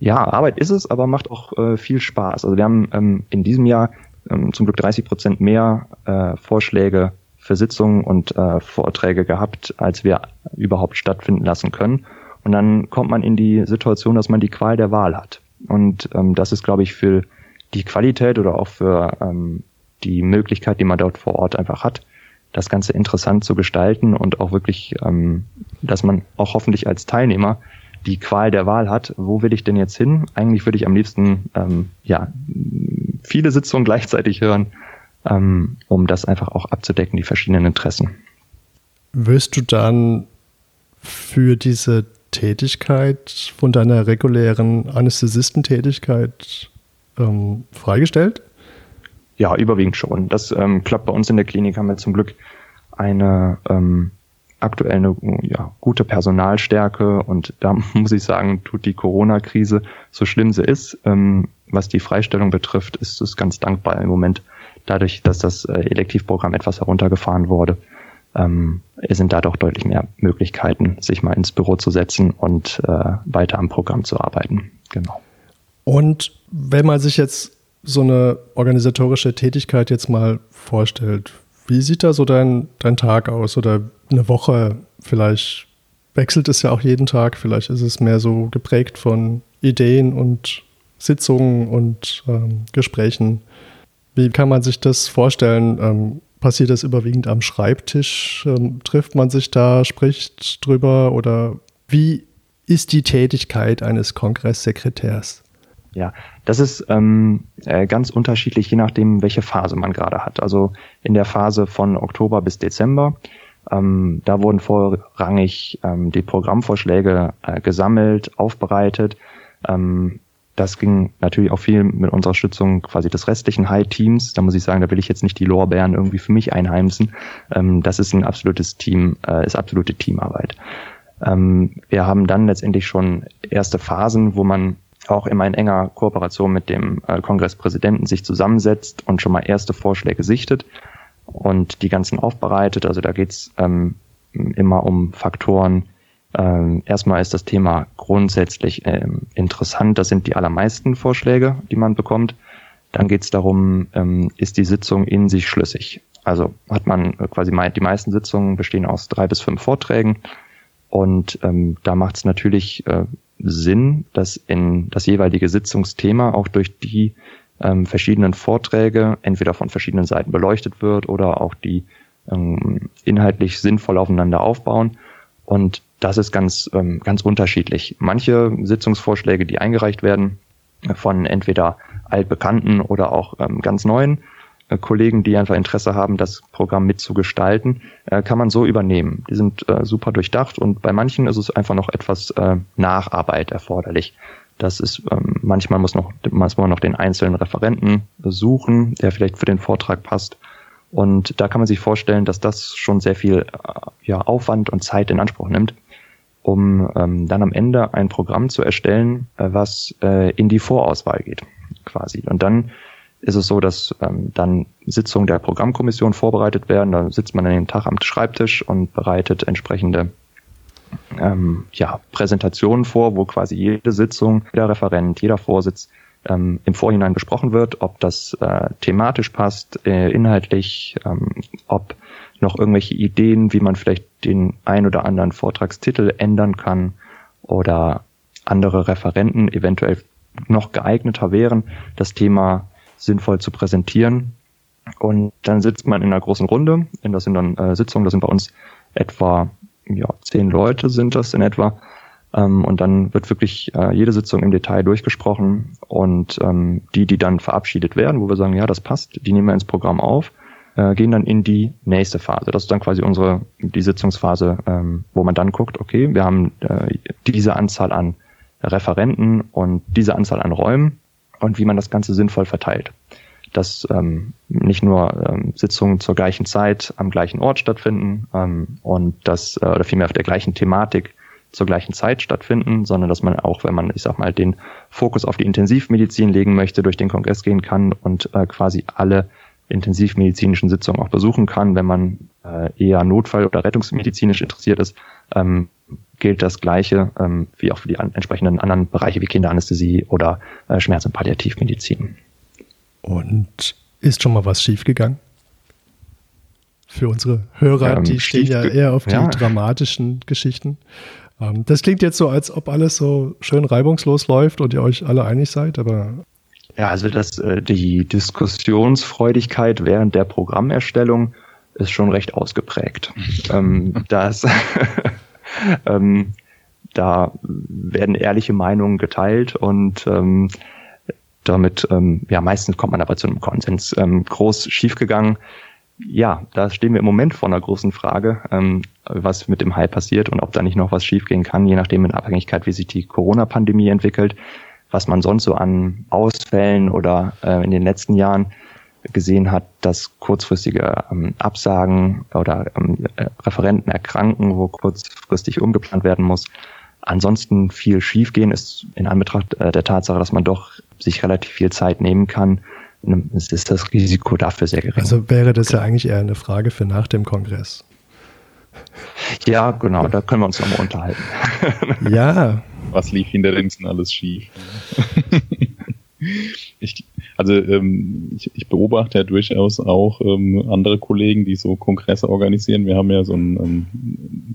Ja, Arbeit ist es, aber macht auch äh, viel Spaß. Also wir haben ähm, in diesem Jahr ähm, zum Glück 30 Prozent mehr äh, Vorschläge für Sitzungen und äh, Vorträge gehabt, als wir überhaupt stattfinden lassen können. Und dann kommt man in die Situation, dass man die Qual der Wahl hat. Und ähm, das ist, glaube ich, für die Qualität oder auch für ähm, die Möglichkeit, die man dort vor Ort einfach hat, das Ganze interessant zu gestalten und auch wirklich, ähm, dass man auch hoffentlich als Teilnehmer die Qual der Wahl hat, wo will ich denn jetzt hin? Eigentlich würde ich am liebsten ähm, ja viele Sitzungen gleichzeitig hören ähm, um das einfach auch abzudecken, die verschiedenen Interessen. Wirst du dann für diese Tätigkeit von deiner regulären Anästhesistentätigkeit ähm, freigestellt? Ja, überwiegend schon. Das ähm, klappt bei uns in der Klinik, haben wir zum Glück eine ähm, aktuell eine ja, gute Personalstärke und da muss ich sagen, tut die Corona-Krise, so schlimm sie ist, ähm, was die Freistellung betrifft, ist es ganz dankbar im Moment dadurch, dass das äh, Elektivprogramm etwas heruntergefahren wurde, ähm, sind da doch deutlich mehr Möglichkeiten, sich mal ins Büro zu setzen und äh, weiter am Programm zu arbeiten. Genau. Und wenn man sich jetzt so eine organisatorische Tätigkeit jetzt mal vorstellt, wie sieht da so dein, dein Tag aus oder eine Woche? Vielleicht wechselt es ja auch jeden Tag, vielleicht ist es mehr so geprägt von Ideen und Sitzungen und ähm, Gesprächen. Wie kann man sich das vorstellen? Ähm, passiert das überwiegend am Schreibtisch? Ähm, trifft man sich da, spricht drüber oder wie ist die Tätigkeit eines Kongresssekretärs? Ja, das ist ähm, äh, ganz unterschiedlich, je nachdem, welche Phase man gerade hat. Also in der Phase von Oktober bis Dezember, ähm, da wurden vorrangig ähm, die Programmvorschläge äh, gesammelt, aufbereitet. Ähm, das ging natürlich auch viel mit unserer Stützung quasi des restlichen High-Teams. Da muss ich sagen, da will ich jetzt nicht die Lorbeeren irgendwie für mich einheimsen. Ähm, das ist ein absolutes Team, äh, ist absolute Teamarbeit. Ähm, wir haben dann letztendlich schon erste Phasen, wo man auch immer in enger Kooperation mit dem äh, Kongresspräsidenten sich zusammensetzt und schon mal erste Vorschläge sichtet und die ganzen aufbereitet. Also da geht's ähm, immer um Faktoren, ähm, erstmal ist das Thema grundsätzlich ähm, interessant. Das sind die allermeisten Vorschläge, die man bekommt. Dann geht es darum, ähm, ist die Sitzung in sich schlüssig? Also hat man äh, quasi die meisten Sitzungen bestehen aus drei bis fünf Vorträgen. Und ähm, da macht es natürlich äh, Sinn, dass in das jeweilige Sitzungsthema auch durch die ähm, verschiedenen Vorträge entweder von verschiedenen Seiten beleuchtet wird oder auch die ähm, inhaltlich sinnvoll aufeinander aufbauen. Und das ist ganz, ähm, ganz unterschiedlich. Manche Sitzungsvorschläge, die eingereicht werden, von entweder altbekannten oder auch ähm, ganz neuen Kollegen, die einfach Interesse haben, das Programm mitzugestalten, äh, kann man so übernehmen. Die sind äh, super durchdacht und bei manchen ist es einfach noch etwas äh, Nacharbeit erforderlich. Das ist ähm, manchmal muss noch muss noch den einzelnen Referenten suchen, der vielleicht für den Vortrag passt. Und da kann man sich vorstellen, dass das schon sehr viel äh, ja, Aufwand und Zeit in Anspruch nimmt um ähm, dann am Ende ein Programm zu erstellen, äh, was äh, in die Vorauswahl geht, quasi. Und dann ist es so, dass ähm, dann Sitzungen der Programmkommission vorbereitet werden. Da sitzt man an dem Tag am Schreibtisch und bereitet entsprechende ähm, ja, Präsentationen vor, wo quasi jede Sitzung, jeder Referent, jeder Vorsitz ähm, im Vorhinein besprochen wird, ob das äh, thematisch passt, äh, inhaltlich, ähm, ob noch irgendwelche Ideen, wie man vielleicht den ein oder anderen Vortragstitel ändern kann oder andere Referenten eventuell noch geeigneter wären, das Thema sinnvoll zu präsentieren. Und dann sitzt man in einer großen Runde. Das sind dann äh, Sitzungen, das sind bei uns etwa ja, zehn Leute sind das in etwa. Ähm, und dann wird wirklich äh, jede Sitzung im Detail durchgesprochen und ähm, die, die dann verabschiedet werden, wo wir sagen, ja, das passt, die nehmen wir ins Programm auf, äh, gehen dann in die nächste Phase. Das ist dann quasi unsere die Sitzungsphase, ähm, wo man dann guckt, okay, wir haben äh, diese Anzahl an Referenten und diese Anzahl an Räumen und wie man das Ganze sinnvoll verteilt. Dass ähm, nicht nur ähm, Sitzungen zur gleichen Zeit am gleichen Ort stattfinden ähm, und das äh, oder vielmehr auf der gleichen Thematik zur gleichen Zeit stattfinden, sondern dass man auch, wenn man, ich sag mal, den Fokus auf die Intensivmedizin legen möchte, durch den Kongress gehen kann und äh, quasi alle intensivmedizinischen Sitzungen auch besuchen kann. Wenn man äh, eher Notfall- oder rettungsmedizinisch interessiert ist, ähm, gilt das Gleiche ähm, wie auch für die an, entsprechenden anderen Bereiche wie Kinderanästhesie oder äh, Schmerz- und Palliativmedizin. Und ist schon mal was schiefgegangen? Für unsere Hörer, ähm, die stehen ja eher auf die ja. dramatischen Geschichten. Ähm, das klingt jetzt so, als ob alles so schön reibungslos läuft und ihr euch alle einig seid, aber. Ja, also das, äh, die Diskussionsfreudigkeit während der Programmerstellung ist schon recht ausgeprägt. ähm, das, ähm, da werden ehrliche Meinungen geteilt und ähm, damit, ähm, ja, meistens kommt man aber zu einem Konsens. Ähm, groß schiefgegangen ja, da stehen wir im Moment vor einer großen Frage, ähm, was mit dem Hai passiert und ob da nicht noch was schiefgehen kann, je nachdem in Abhängigkeit, wie sich die Corona-Pandemie entwickelt, was man sonst so an Ausfällen oder äh, in den letzten Jahren gesehen hat, dass kurzfristige ähm, Absagen oder ähm, äh, Referenten erkranken, wo kurzfristig umgeplant werden muss. Ansonsten viel schiefgehen ist in Anbetracht äh, der Tatsache, dass man doch sich relativ viel Zeit nehmen kann, ist das Risiko dafür sehr gering. Also wäre das ja eigentlich eher eine Frage für nach dem Kongress. Ja, genau, da können wir uns nochmal unterhalten. Ja. Was lief hinter den alles schief? ich, also ähm, ich, ich beobachte ja durchaus auch ähm, andere Kollegen, die so Kongresse organisieren. Wir haben ja so einen ähm,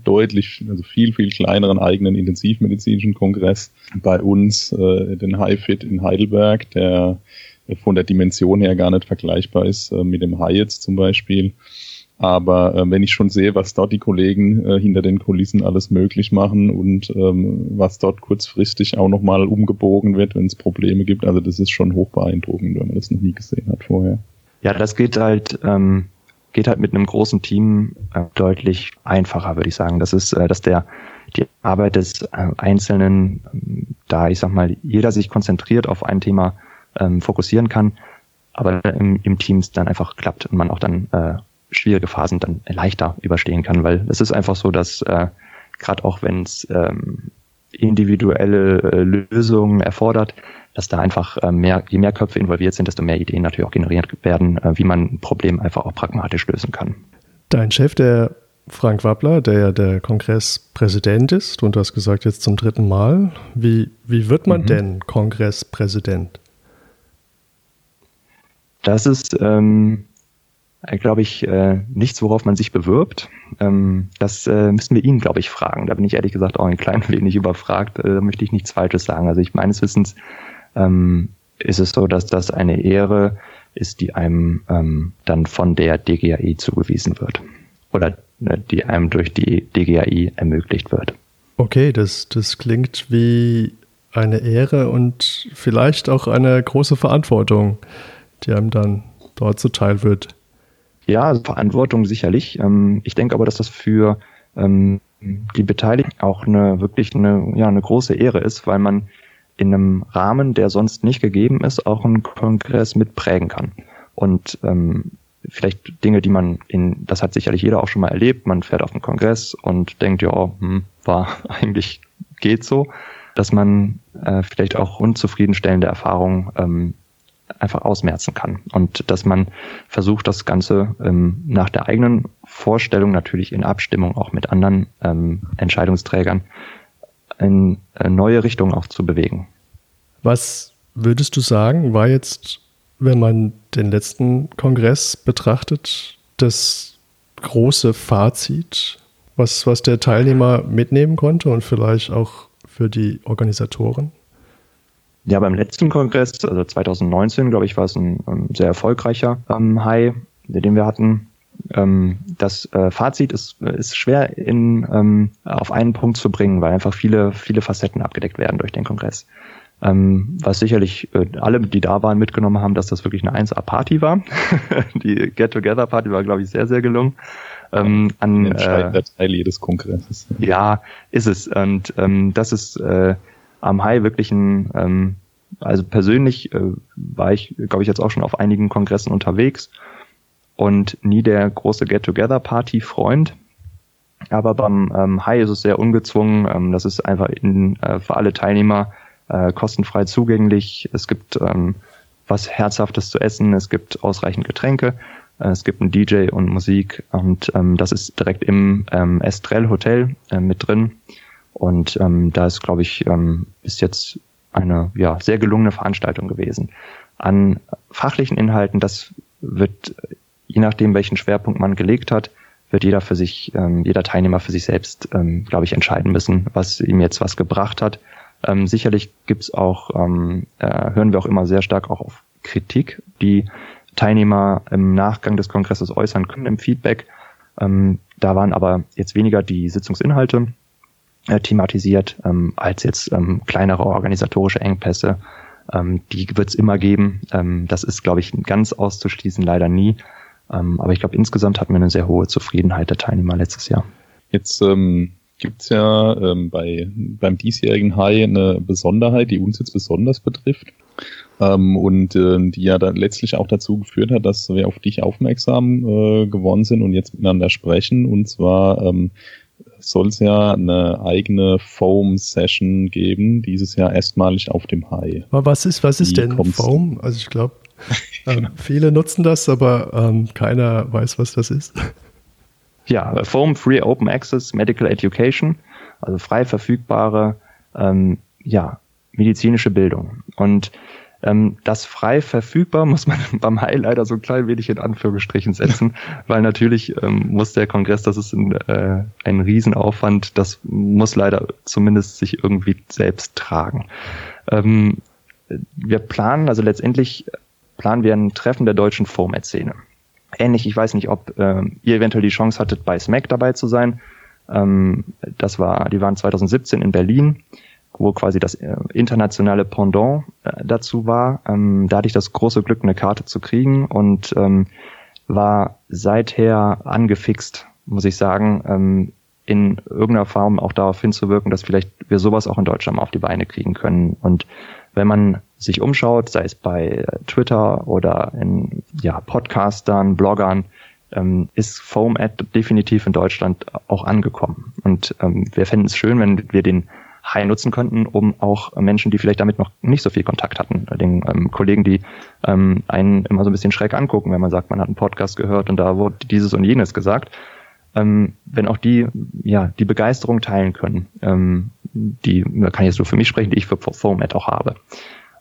deutlich, also viel, viel kleineren eigenen intensivmedizinischen Kongress bei uns, äh, den HiFit in Heidelberg, der von der Dimension her gar nicht vergleichbar ist äh, mit dem High jetzt zum Beispiel. Aber äh, wenn ich schon sehe, was dort die Kollegen äh, hinter den Kulissen alles möglich machen und ähm, was dort kurzfristig auch nochmal umgebogen wird, wenn es Probleme gibt, also das ist schon hoch beeindruckend, wenn man das noch nie gesehen hat vorher. Ja, das geht halt, ähm, geht halt mit einem großen Team äh, deutlich einfacher, würde ich sagen. Das ist, äh, dass der die Arbeit des äh, Einzelnen, äh, da ich sag mal, jeder sich konzentriert auf ein Thema ähm, fokussieren kann, aber im, im Teams dann einfach klappt und man auch dann äh, schwierige Phasen dann leichter überstehen kann, weil es ist einfach so, dass äh, gerade auch wenn es ähm, individuelle äh, Lösungen erfordert, dass da einfach äh, mehr, je mehr Köpfe involviert sind, desto mehr Ideen natürlich auch generiert werden, äh, wie man ein Problem einfach auch pragmatisch lösen kann. Dein Chef, der Frank Wappler, der ja der Kongresspräsident ist, und du hast gesagt jetzt zum dritten Mal, wie, wie wird man mhm. denn Kongresspräsident? Das ist, ähm, äh, glaube ich, äh, nichts, worauf man sich bewirbt. Ähm, das äh, müssen wir ihn, glaube ich, fragen. Da bin ich ehrlich gesagt auch ein klein wenig überfragt. Äh, da möchte ich nichts Falsches sagen. Also ich meines Wissens ähm, ist es so, dass das eine Ehre ist, die einem ähm, dann von der DGAI zugewiesen wird. Oder äh, die einem durch die DGAI ermöglicht wird. Okay, das, das klingt wie eine Ehre und vielleicht auch eine große Verantwortung die einem dann dort zuteil wird. Ja, also Verantwortung sicherlich. Ähm, ich denke aber, dass das für ähm, die Beteiligten auch eine wirklich eine, ja, eine große Ehre ist, weil man in einem Rahmen, der sonst nicht gegeben ist, auch einen Kongress mitprägen kann. Und ähm, vielleicht Dinge, die man in, das hat sicherlich jeder auch schon mal erlebt, man fährt auf einen Kongress und denkt, ja, hm, war eigentlich geht so, dass man äh, vielleicht auch unzufriedenstellende Erfahrungen ähm, einfach ausmerzen kann. Und dass man versucht, das Ganze ähm, nach der eigenen Vorstellung, natürlich in Abstimmung auch mit anderen ähm, Entscheidungsträgern, in äh, neue Richtungen auch zu bewegen. Was würdest du sagen, war jetzt, wenn man den letzten Kongress betrachtet, das große Fazit, was, was der Teilnehmer mitnehmen konnte und vielleicht auch für die Organisatoren? Ja, beim letzten Kongress, also 2019, glaube ich, war es ein, ein sehr erfolgreicher ähm, High, den wir hatten. Ähm, das äh, Fazit ist, ist schwer in, ähm, auf einen Punkt zu bringen, weil einfach viele, viele Facetten abgedeckt werden durch den Kongress. Ähm, was sicherlich äh, alle, die da waren, mitgenommen haben, dass das wirklich eine 1A-Party war. die Get-Together-Party war, glaube ich, sehr, sehr gelungen. Ähm, an, äh, Teil jedes Kongresses. Ja, ist es. Und ähm, das ist äh, am High wirklich ein, ähm, also persönlich äh, war ich, glaube ich, jetzt auch schon auf einigen Kongressen unterwegs und nie der große Get-Together-Party-Freund. Aber beim ähm, High ist es sehr ungezwungen. Ähm, das ist einfach in, äh, für alle Teilnehmer äh, kostenfrei zugänglich. Es gibt ähm, was Herzhaftes zu essen, es gibt ausreichend Getränke, äh, es gibt einen DJ und Musik und ähm, das ist direkt im ähm, Estrell Hotel äh, mit drin. Und ähm, da ist, glaube ich, ähm, bis jetzt eine ja, sehr gelungene Veranstaltung gewesen. An fachlichen Inhalten, das wird, je nachdem, welchen Schwerpunkt man gelegt hat, wird jeder für sich, ähm, jeder Teilnehmer für sich selbst, ähm, glaube ich, entscheiden müssen, was ihm jetzt was gebracht hat. Ähm, sicherlich gibt's auch, ähm, äh, hören wir auch immer sehr stark auch auf Kritik, die Teilnehmer im Nachgang des Kongresses äußern können im Feedback. Ähm, da waren aber jetzt weniger die Sitzungsinhalte äh, thematisiert ähm, als jetzt ähm, kleinere organisatorische Engpässe. Ähm, die wird's immer geben. Ähm, das ist, glaube ich, ganz auszuschließen leider nie. Ähm, aber ich glaube, insgesamt hatten wir eine sehr hohe Zufriedenheit der Teilnehmer letztes Jahr. Jetzt ähm, gibt es ja ähm, bei, beim diesjährigen High eine Besonderheit, die uns jetzt besonders betrifft. Ähm, und äh, die ja dann letztlich auch dazu geführt hat, dass wir auf dich aufmerksam äh, geworden sind und jetzt miteinander sprechen. Und zwar ähm, soll es ja eine eigene Foam-Session geben, dieses Jahr erstmalig auf dem High. Was ist, was ist denn Foam? Also ich glaube, ähm, viele nutzen das, aber ähm, keiner weiß, was das ist. Ja, Foam Free Open Access Medical Education, also frei verfügbare ähm, ja, medizinische Bildung. Und ähm, das frei verfügbar muss man beim Heil leider so ein klein wenig in Anführungsstrichen setzen, weil natürlich ähm, muss der Kongress, das ist ein, äh, ein Riesenaufwand, das muss leider zumindest sich irgendwie selbst tragen. Ähm, wir planen, also letztendlich planen wir ein Treffen der deutschen Format-Szene ähnlich. Ich weiß nicht, ob ähm, ihr eventuell die Chance hattet, bei SMAC dabei zu sein. Ähm, das war, die waren 2017 in Berlin, wo quasi das äh, internationale Pendant äh, dazu war. Ähm, da hatte ich das große Glück, eine Karte zu kriegen und ähm, war seither angefixt, muss ich sagen, ähm, in irgendeiner Form auch darauf hinzuwirken, dass vielleicht wir sowas auch in Deutschland mal auf die Beine kriegen können. Und wenn man sich umschaut, sei es bei Twitter oder in ja, Podcastern, Bloggern, ähm, ist Foam Ad definitiv in Deutschland auch angekommen. Und ähm, wir fänden es schön, wenn wir den High nutzen könnten, um auch Menschen, die vielleicht damit noch nicht so viel Kontakt hatten, den ähm, Kollegen, die ähm, einen immer so ein bisschen schräg angucken, wenn man sagt, man hat einen Podcast gehört und da wurde dieses und jenes gesagt, ähm, wenn auch die ja die Begeisterung teilen können, ähm, die da kann ich jetzt nur für mich sprechen, die ich für Foam Ad auch habe.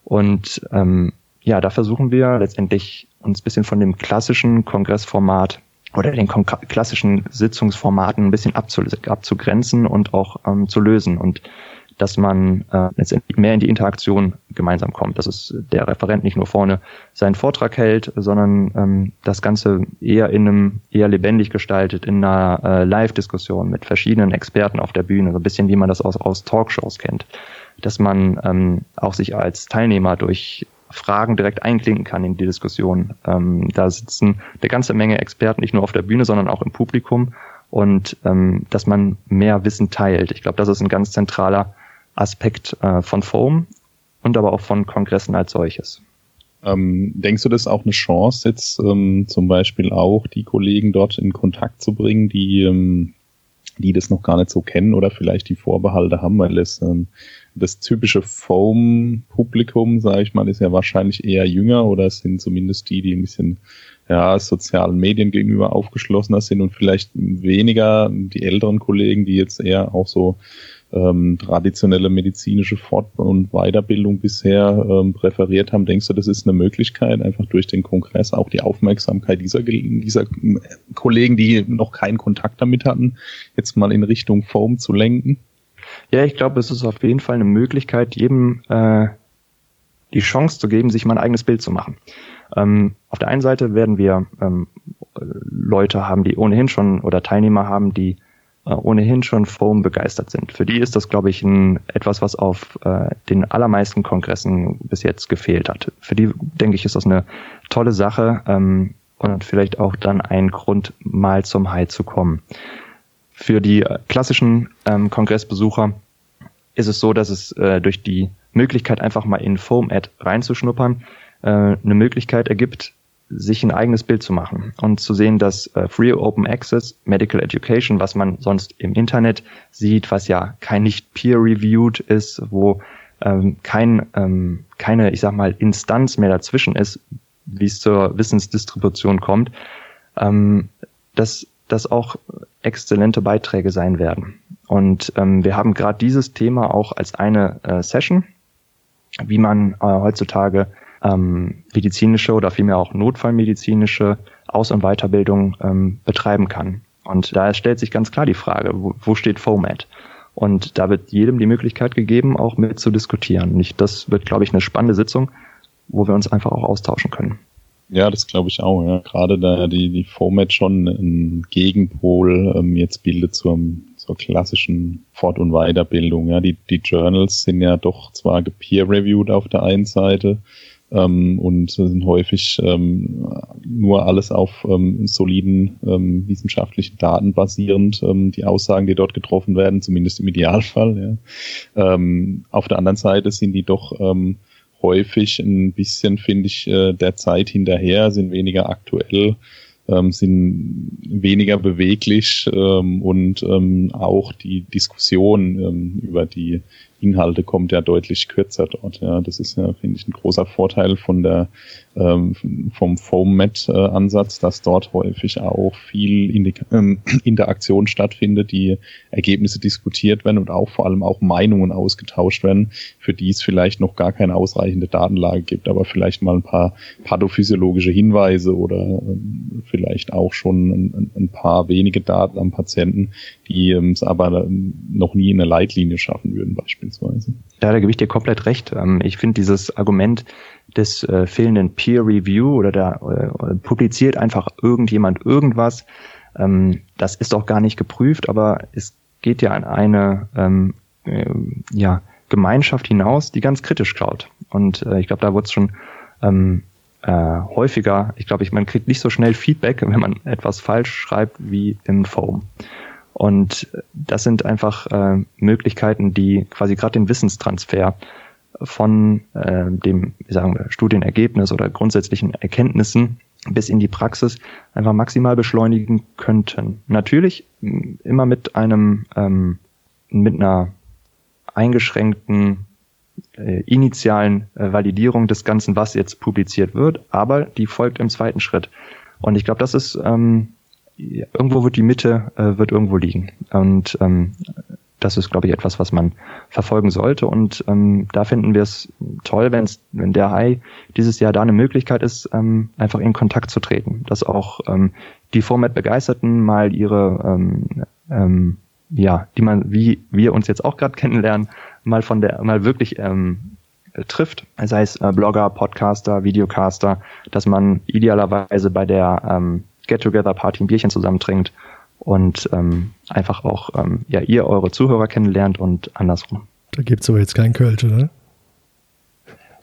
Und ähm, ja, da versuchen wir letztendlich uns bisschen von dem klassischen Kongressformat oder den klassischen Sitzungsformaten ein bisschen abzugrenzen und auch ähm, zu lösen und dass man äh, letztendlich mehr in die Interaktion gemeinsam kommt, dass es der Referent nicht nur vorne seinen Vortrag hält, sondern ähm, das Ganze eher in einem eher lebendig gestaltet, in einer äh, Live-Diskussion mit verschiedenen Experten auf der Bühne, so ein bisschen wie man das aus, aus Talkshows kennt. Dass man ähm, auch sich als Teilnehmer durch Fragen direkt einklinken kann in die Diskussion. Ähm, da sitzen eine ganze Menge Experten, nicht nur auf der Bühne, sondern auch im Publikum und ähm, dass man mehr Wissen teilt. Ich glaube, das ist ein ganz zentraler Aspekt äh, von Foam und aber auch von Kongressen als solches. Ähm, denkst du, das ist auch eine Chance, jetzt ähm, zum Beispiel auch die Kollegen dort in Kontakt zu bringen, die, ähm, die das noch gar nicht so kennen oder vielleicht die Vorbehalte haben, weil es ähm, das typische Foam-Publikum, sage ich mal, ist ja wahrscheinlich eher jünger oder sind zumindest die, die ein bisschen ja, sozialen Medien gegenüber aufgeschlossener sind und vielleicht weniger die älteren Kollegen, die jetzt eher auch so ähm, traditionelle medizinische Fort- und Weiterbildung bisher ähm, präferiert haben. Denkst du, das ist eine Möglichkeit, einfach durch den Kongress auch die Aufmerksamkeit dieser, dieser Kollegen, die noch keinen Kontakt damit hatten, jetzt mal in Richtung Foam zu lenken? Ja, ich glaube, es ist auf jeden Fall eine Möglichkeit, jedem äh, die Chance zu geben, sich mal ein eigenes Bild zu machen. Ähm, auf der einen Seite werden wir ähm, Leute haben, die ohnehin schon oder Teilnehmer haben, die ohnehin schon Foam begeistert sind. Für die ist das, glaube ich, ein, etwas, was auf äh, den allermeisten Kongressen bis jetzt gefehlt hat. Für die, denke ich, ist das eine tolle Sache ähm, und vielleicht auch dann ein Grund, mal zum High zu kommen. Für die äh, klassischen ähm, Kongressbesucher ist es so, dass es äh, durch die Möglichkeit, einfach mal in Foam-Ad reinzuschnuppern, äh, eine Möglichkeit ergibt, sich ein eigenes Bild zu machen und zu sehen, dass äh, Free Open Access Medical Education, was man sonst im Internet sieht, was ja kein nicht peer-reviewed ist, wo ähm, kein, ähm, keine, ich sag mal, Instanz mehr dazwischen ist, wie es zur Wissensdistribution kommt, ähm, dass das auch exzellente Beiträge sein werden. Und ähm, wir haben gerade dieses Thema auch als eine äh, Session, wie man äh, heutzutage ähm, medizinische oder vielmehr auch notfallmedizinische Aus- und Weiterbildung ähm, betreiben kann. Und da stellt sich ganz klar die Frage, wo, wo steht FOMAT? Und da wird jedem die Möglichkeit gegeben, auch mit zu diskutieren. Und das wird, glaube ich, eine spannende Sitzung, wo wir uns einfach auch austauschen können. Ja, das glaube ich auch. Ja. Gerade da die, die Format schon einen Gegenpol ähm, jetzt bildet zur, zur klassischen Fort- und Weiterbildung. Ja. Die, die Journals sind ja doch zwar peer-reviewed auf der einen Seite, ähm, und sind häufig ähm, nur alles auf ähm, soliden ähm, wissenschaftlichen Daten basierend, ähm, die Aussagen, die dort getroffen werden, zumindest im Idealfall. Ja. Ähm, auf der anderen Seite sind die doch ähm, häufig ein bisschen, finde ich, äh, der Zeit hinterher, sind weniger aktuell ähm, sind weniger beweglich ähm, und ähm, auch die Diskussion ähm, über die Inhalte kommt ja deutlich kürzer dort. Ja, das ist ja, finde ich, ein großer Vorteil von der ähm, vom FOAM-Met-Ansatz, dass dort häufig auch viel Indika ähm, Interaktion stattfindet, die Ergebnisse diskutiert werden und auch vor allem auch Meinungen ausgetauscht werden, für die es vielleicht noch gar keine ausreichende Datenlage gibt, aber vielleicht mal ein paar pathophysiologische Hinweise oder ähm, vielleicht auch schon ein, ein, paar wenige Daten am Patienten, die ähm, es aber noch nie in eine Leitlinie schaffen würden beispielsweise. Ja, da gebe ich dir komplett recht. Ähm, ich finde dieses Argument des äh, fehlenden Peer Review oder da äh, publiziert einfach irgendjemand irgendwas, ähm, das ist auch gar nicht geprüft, aber es geht ja an eine ähm, äh, ja, Gemeinschaft hinaus, die ganz kritisch schaut. Und ich glaube, da wurde es schon ähm, äh, häufiger, ich glaube, ich, man kriegt nicht so schnell Feedback, wenn man etwas falsch schreibt wie im Forum. Und das sind einfach äh, Möglichkeiten, die quasi gerade den Wissenstransfer von äh, dem, wie sagen wir, Studienergebnis oder grundsätzlichen Erkenntnissen bis in die Praxis einfach maximal beschleunigen könnten. Natürlich immer mit einem, ähm, mit einer eingeschränkten äh, initialen äh, Validierung des Ganzen, was jetzt publiziert wird, aber die folgt im zweiten Schritt. Und ich glaube, das ist ähm, irgendwo wird die Mitte äh, wird irgendwo liegen. Und ähm, das ist, glaube ich, etwas, was man verfolgen sollte. Und ähm, da finden wir es toll, wenn's, wenn der Hai dieses Jahr da eine Möglichkeit ist, ähm, einfach in Kontakt zu treten. Dass auch ähm, die Format-Begeisterten mal ihre, ähm, ähm, ja, die man, wie wir uns jetzt auch gerade kennenlernen, mal von der, mal wirklich ähm, trifft, sei es äh, Blogger, Podcaster, Videocaster, dass man idealerweise bei der ähm, Get-Together-Party ein Bierchen zusammentrinkt und ähm, einfach auch ähm, ja, ihr eure Zuhörer kennenlernt und andersrum. Da gibt es aber jetzt keinen Kölsch, oder?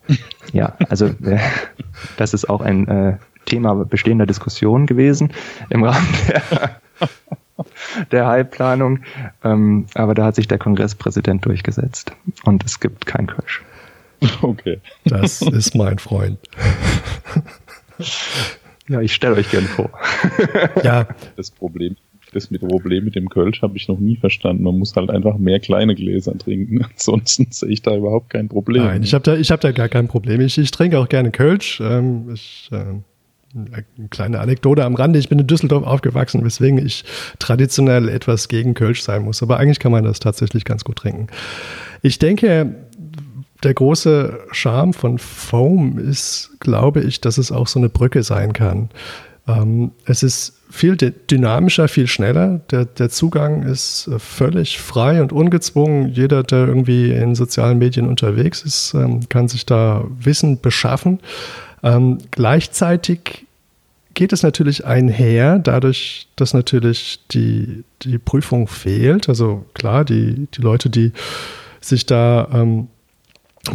Ja, also äh, das ist auch ein äh, Thema bestehender Diskussion gewesen im Rahmen der, der Heilplanung. Ähm, aber da hat sich der Kongresspräsident durchgesetzt und es gibt kein Kölsch. Okay. Das ist mein Freund. Ja, ich stelle euch gern vor. Ja. Das Problem das mit Problem mit dem Kölsch habe ich noch nie verstanden. Man muss halt einfach mehr kleine Gläser trinken. Ansonsten sehe ich da überhaupt kein Problem. Nein, ich habe da, ich hab da gar kein Problem. Ich, ich trinke auch gerne Kölsch. Ähm, ich, äh, eine kleine Anekdote am Rande. Ich bin in Düsseldorf aufgewachsen, weswegen ich traditionell etwas gegen Kölsch sein muss. Aber eigentlich kann man das tatsächlich ganz gut trinken. Ich denke, der große Charme von Foam ist, glaube ich, dass es auch so eine Brücke sein kann Ähm, es ist viel dynamischer, viel schneller. Der, der Zugang ist äh, völlig frei und ungezwungen. Jeder, der irgendwie in sozialen Medien unterwegs ist, ähm, kann sich da Wissen beschaffen. Ähm, gleichzeitig geht es natürlich einher, dadurch, dass natürlich die, die Prüfung fehlt. Also klar, die, die Leute, die sich da ähm,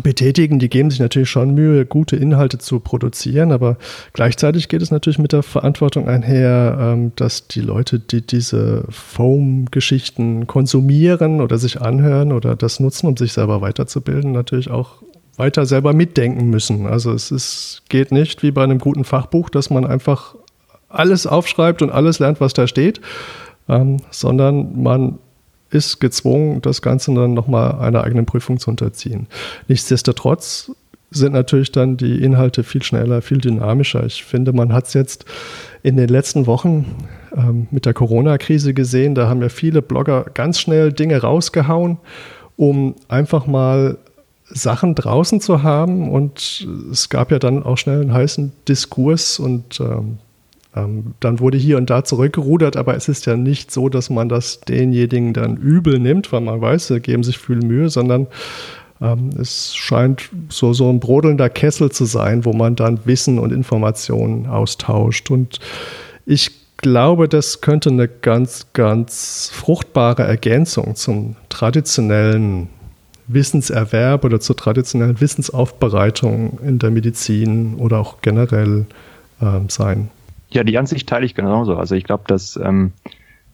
betätigen, die geben sich natürlich schon Mühe, gute Inhalte zu produzieren, aber gleichzeitig geht es natürlich mit der Verantwortung einher, ähm, dass die Leute, die diese Foam-Geschichten konsumieren oder sich anhören oder das nutzen, um sich selber weiterzubilden, natürlich auch weiter selber mitdenken müssen. Also es ist, geht nicht wie bei einem guten Fachbuch, dass man einfach alles aufschreibt und alles lernt, was da steht, ähm, sondern man ist gezwungen, das Ganze dann nochmal einer eigenen Prüfung zu unterziehen. Nichtsdestotrotz sind natürlich dann die Inhalte viel schneller, viel dynamischer. Ich finde, man hat es jetzt in den letzten Wochen ähm, mit der Corona-Krise gesehen. Da haben ja viele Blogger ganz schnell Dinge rausgehauen, um einfach mal Sachen draußen zu haben. Und es gab ja dann auch schnell einen heißen Diskurs und ähm, dann wurde hier und da zurückgerudert, aber es ist ja nicht so, dass man das denjenigen dann übel nimmt, weil man weiß, sie geben sich viel Mühe, sondern ähm, es scheint so, so ein brodelnder Kessel zu sein, wo man dann Wissen und Informationen austauscht. Und ich glaube, das könnte eine ganz, ganz fruchtbare Ergänzung zum traditionellen Wissenserwerb oder zur traditionellen Wissensaufbereitung in der Medizin oder auch generell äh, sein. Ja, die Ansicht teile ich genauso. Also ich glaube, dass ähm,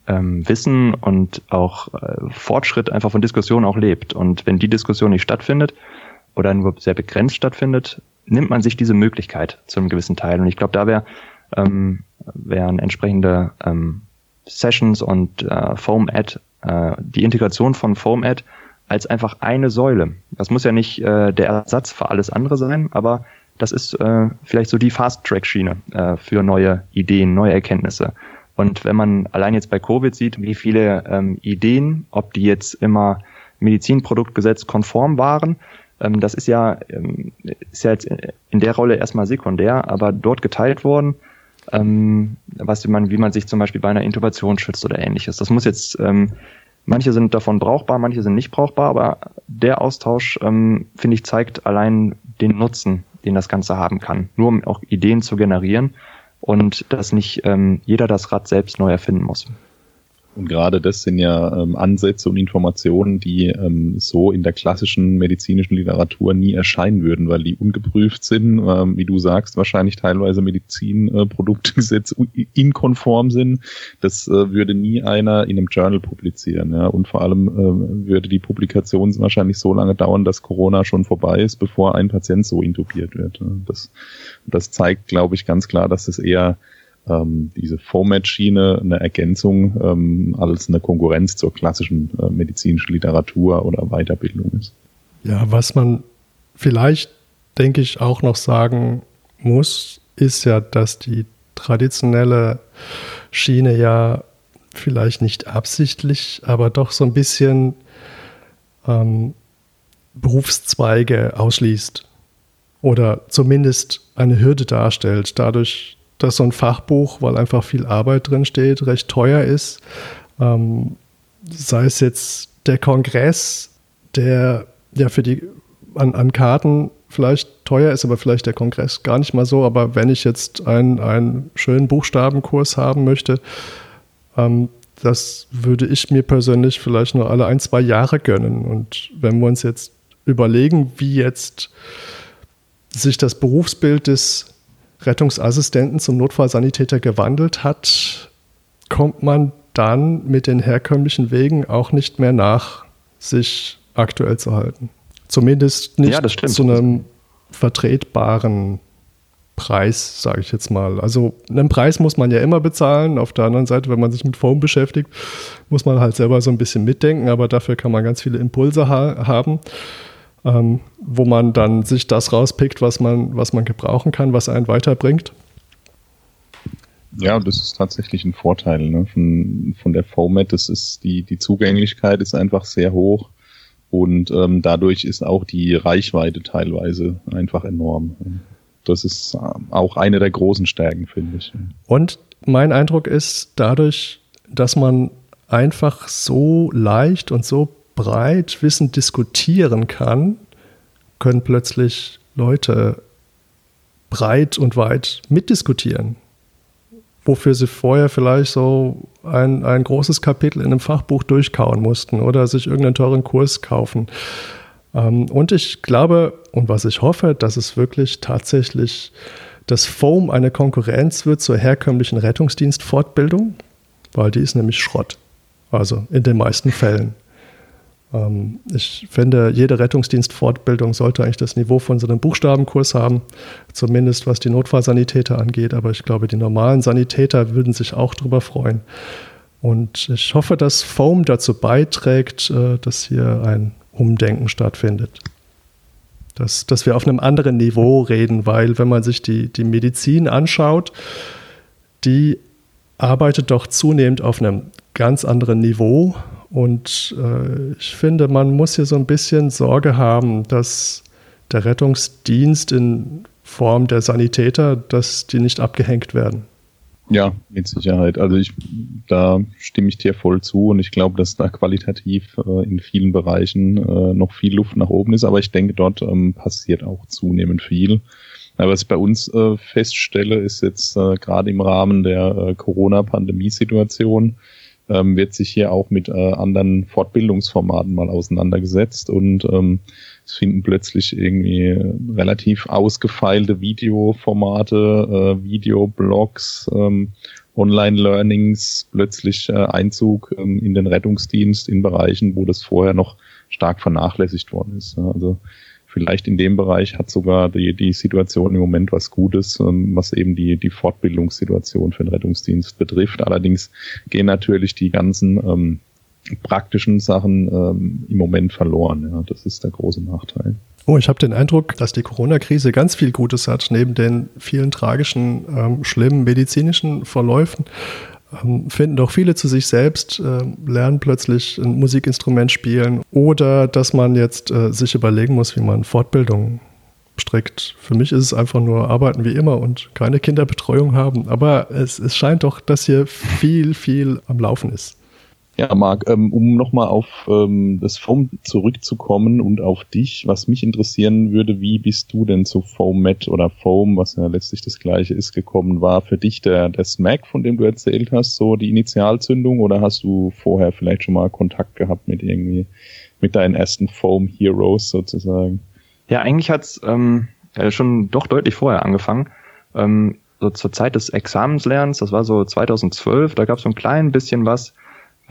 ähm, Wissen und auch äh, Fortschritt einfach von Diskussionen auch lebt. Und wenn die Diskussion nicht stattfindet oder nur sehr begrenzt stattfindet, nimmt man sich diese Möglichkeit zu einem gewissen Teil. Und ich glaube, da wäre ähm, wären entsprechende ähm, Sessions und äh, Foam-Ad, äh, die Integration von Foam-Ad als einfach eine Säule. Das muss ja nicht äh, der Ersatz für alles andere sein, aber das ist äh, vielleicht so die Fast-Track-Schiene äh, für neue Ideen, neue Erkenntnisse. Und wenn man allein jetzt bei Covid sieht, wie viele ähm, Ideen, ob die jetzt immer Medizinproduktgesetz konform waren, ähm, das ist ja, ähm, ist ja jetzt in der Rolle erstmal sekundär, aber dort geteilt worden, ähm, was man, wie man sich zum Beispiel bei einer Intubation schützt oder ähnliches. Das muss jetzt, ähm, manche sind davon brauchbar, manche sind nicht brauchbar, aber der Austausch, ähm, finde ich, zeigt allein den Nutzen den das Ganze haben kann. Nur um auch Ideen zu generieren und dass nicht ähm, jeder das Rad selbst neu erfinden muss. Und gerade das sind ja ähm, Ansätze und Informationen, die ähm, so in der klassischen medizinischen Literatur nie erscheinen würden, weil die ungeprüft sind, ähm, wie du sagst, wahrscheinlich teilweise Medizinproduktgesetz äh, inkonform sind. Das äh, würde nie einer in einem Journal publizieren. Ja? Und vor allem äh, würde die Publikation wahrscheinlich so lange dauern, dass Corona schon vorbei ist, bevor ein Patient so intubiert wird. Das, das zeigt, glaube ich, ganz klar, dass es eher ähm, diese Format-Schiene eine Ergänzung ähm, als eine Konkurrenz zur klassischen äh, medizinischen Literatur oder Weiterbildung ist. Ja, was man vielleicht, denke ich, auch noch sagen muss, ist ja, dass die traditionelle Schiene ja vielleicht nicht absichtlich, aber doch so ein bisschen ähm, Berufszweige ausschließt oder zumindest eine Hürde darstellt, dadurch, dass so ein Fachbuch, weil einfach viel Arbeit drin steht, recht teuer ist. Ähm, sei es jetzt der Kongress, der ja für die an, an Karten vielleicht teuer ist, aber vielleicht der Kongress gar nicht mal so. Aber wenn ich jetzt einen, einen schönen Buchstabenkurs haben möchte, ähm, das würde ich mir persönlich vielleicht nur alle ein, zwei Jahre gönnen. Und wenn wir uns jetzt überlegen, wie jetzt sich das Berufsbild des Rettungsassistenten zum Notfallsanitäter gewandelt hat, kommt man dann mit den herkömmlichen Wegen auch nicht mehr nach, sich aktuell zu halten. Zumindest nicht ja, zu einem vertretbaren Preis, sage ich jetzt mal. Also einen Preis muss man ja immer bezahlen. Auf der anderen Seite, wenn man sich mit Foam beschäftigt, muss man halt selber so ein bisschen mitdenken, aber dafür kann man ganz viele Impulse ha haben ähm, wo man dann sich das rauspickt, was man, was man gebrauchen kann, was einen weiterbringt. Ja, das ist tatsächlich ein Vorteil ne? von, von der Format. Das ist die, die Zugänglichkeit ist einfach sehr hoch und ähm, dadurch ist auch die Reichweite teilweise einfach enorm. das ist auch eine der großen Stärken, finde ich. Und mein Eindruck ist, dadurch, dass man einfach so leicht und so breit Wissen diskutieren kann, können plötzlich Leute breit und weit mitdiskutieren. Wofür sie vorher vielleicht so ein, ein großes Kapitel in einem Fachbuch durchkauen mussten oder sich irgendeinen teuren Kurs kaufen. Ähm, und ich glaube und was ich hoffe, dass es wirklich tatsächlich das Foam eine Konkurrenz wird zur herkömmlichen Rettungsdienstfortbildung, weil die ist nämlich Schrott. Also in den meisten Fällen. Ähm, ich finde, jede Rettungsdienstfortbildung sollte eigentlich das Niveau von so einem Buchstabenkurs haben, zumindest was die Notfallsanitäter angeht. Aber ich glaube, die normalen Sanitäter würden sich auch darüber freuen. Und ich hoffe, dass Foam dazu beiträgt, äh, dass hier ein Umdenken stattfindet. Dass, dass wir auf einem anderen Niveau reden, weil wenn man sich die, die Medizin anschaut, die arbeitet doch zunehmend auf einem ganz anderen Niveau und äh, ich finde, man muss hier so ein bisschen Sorge haben, dass der Rettungsdienst in Form der Sanitäter, dass die nicht abgehängt werden. Ja, mit Sicherheit. Also ich, da stimme ich dir voll zu und ich glaube, dass da qualitativ äh, in vielen Bereichen äh, noch viel Luft nach oben ist, aber ich denke, dort ähm, passiert auch zunehmend viel. Aber was ich bei uns äh, feststelle, ist jetzt äh, gerade im Rahmen der äh, Corona-Pandemie-Situation, ähm, wird sich hier auch mit äh, anderen Fortbildungsformaten mal auseinandergesetzt und ähm, es finden plötzlich irgendwie relativ ausgefeilte Videoformate, äh, Videoblogs, ähm, Online-Learnings plötzlich äh, Einzug ähm, in den Rettungsdienst in Bereichen, wo das vorher noch stark vernachlässigt worden ist. Also vielleicht in dem Bereich hat sogar die, die Situation im Moment was Gutes, ähm, was eben die, die Fortbildungssituation für den Rettungsdienst betrifft. Allerdings gehen natürlich die ganzen ähm, praktischen Sachen ähm, im Moment verloren. Ja, das ist der große Nachteil. Oh, ich habe den Eindruck, dass die Corona-Krise ganz viel Gutes hat, neben den vielen tragischen, ähm, schlimmen medizinischen Verläufen finden doch viele zu sich selbst, äh, lernen plötzlich ein Musikinstrument spielen oder dass man jetzt äh, sich überlegen muss, wie man Fortbildung strickt. Für mich ist es einfach nur arbeiten wie immer und keine Kinderbetreuung haben. Aber es, es scheint doch, dass hier viel, viel am Laufen ist. Ja, Marc, ähm, um nochmal auf ähm, das Foam zurückzukommen und auf dich, was mich interessieren würde, wie bist du denn zu Foamet oder Foam, was ja letztlich das gleiche ist, gekommen? War für dich der, der Smack, von dem du erzählt hast, so die Initialzündung oder hast du vorher vielleicht schon mal Kontakt gehabt mit irgendwie, mit deinen ersten Foam Heroes sozusagen? Ja, eigentlich hat's ähm, schon doch deutlich vorher angefangen. Ähm, so zur Zeit des Examenslernens, das war so 2012, da gab es so ein klein bisschen was,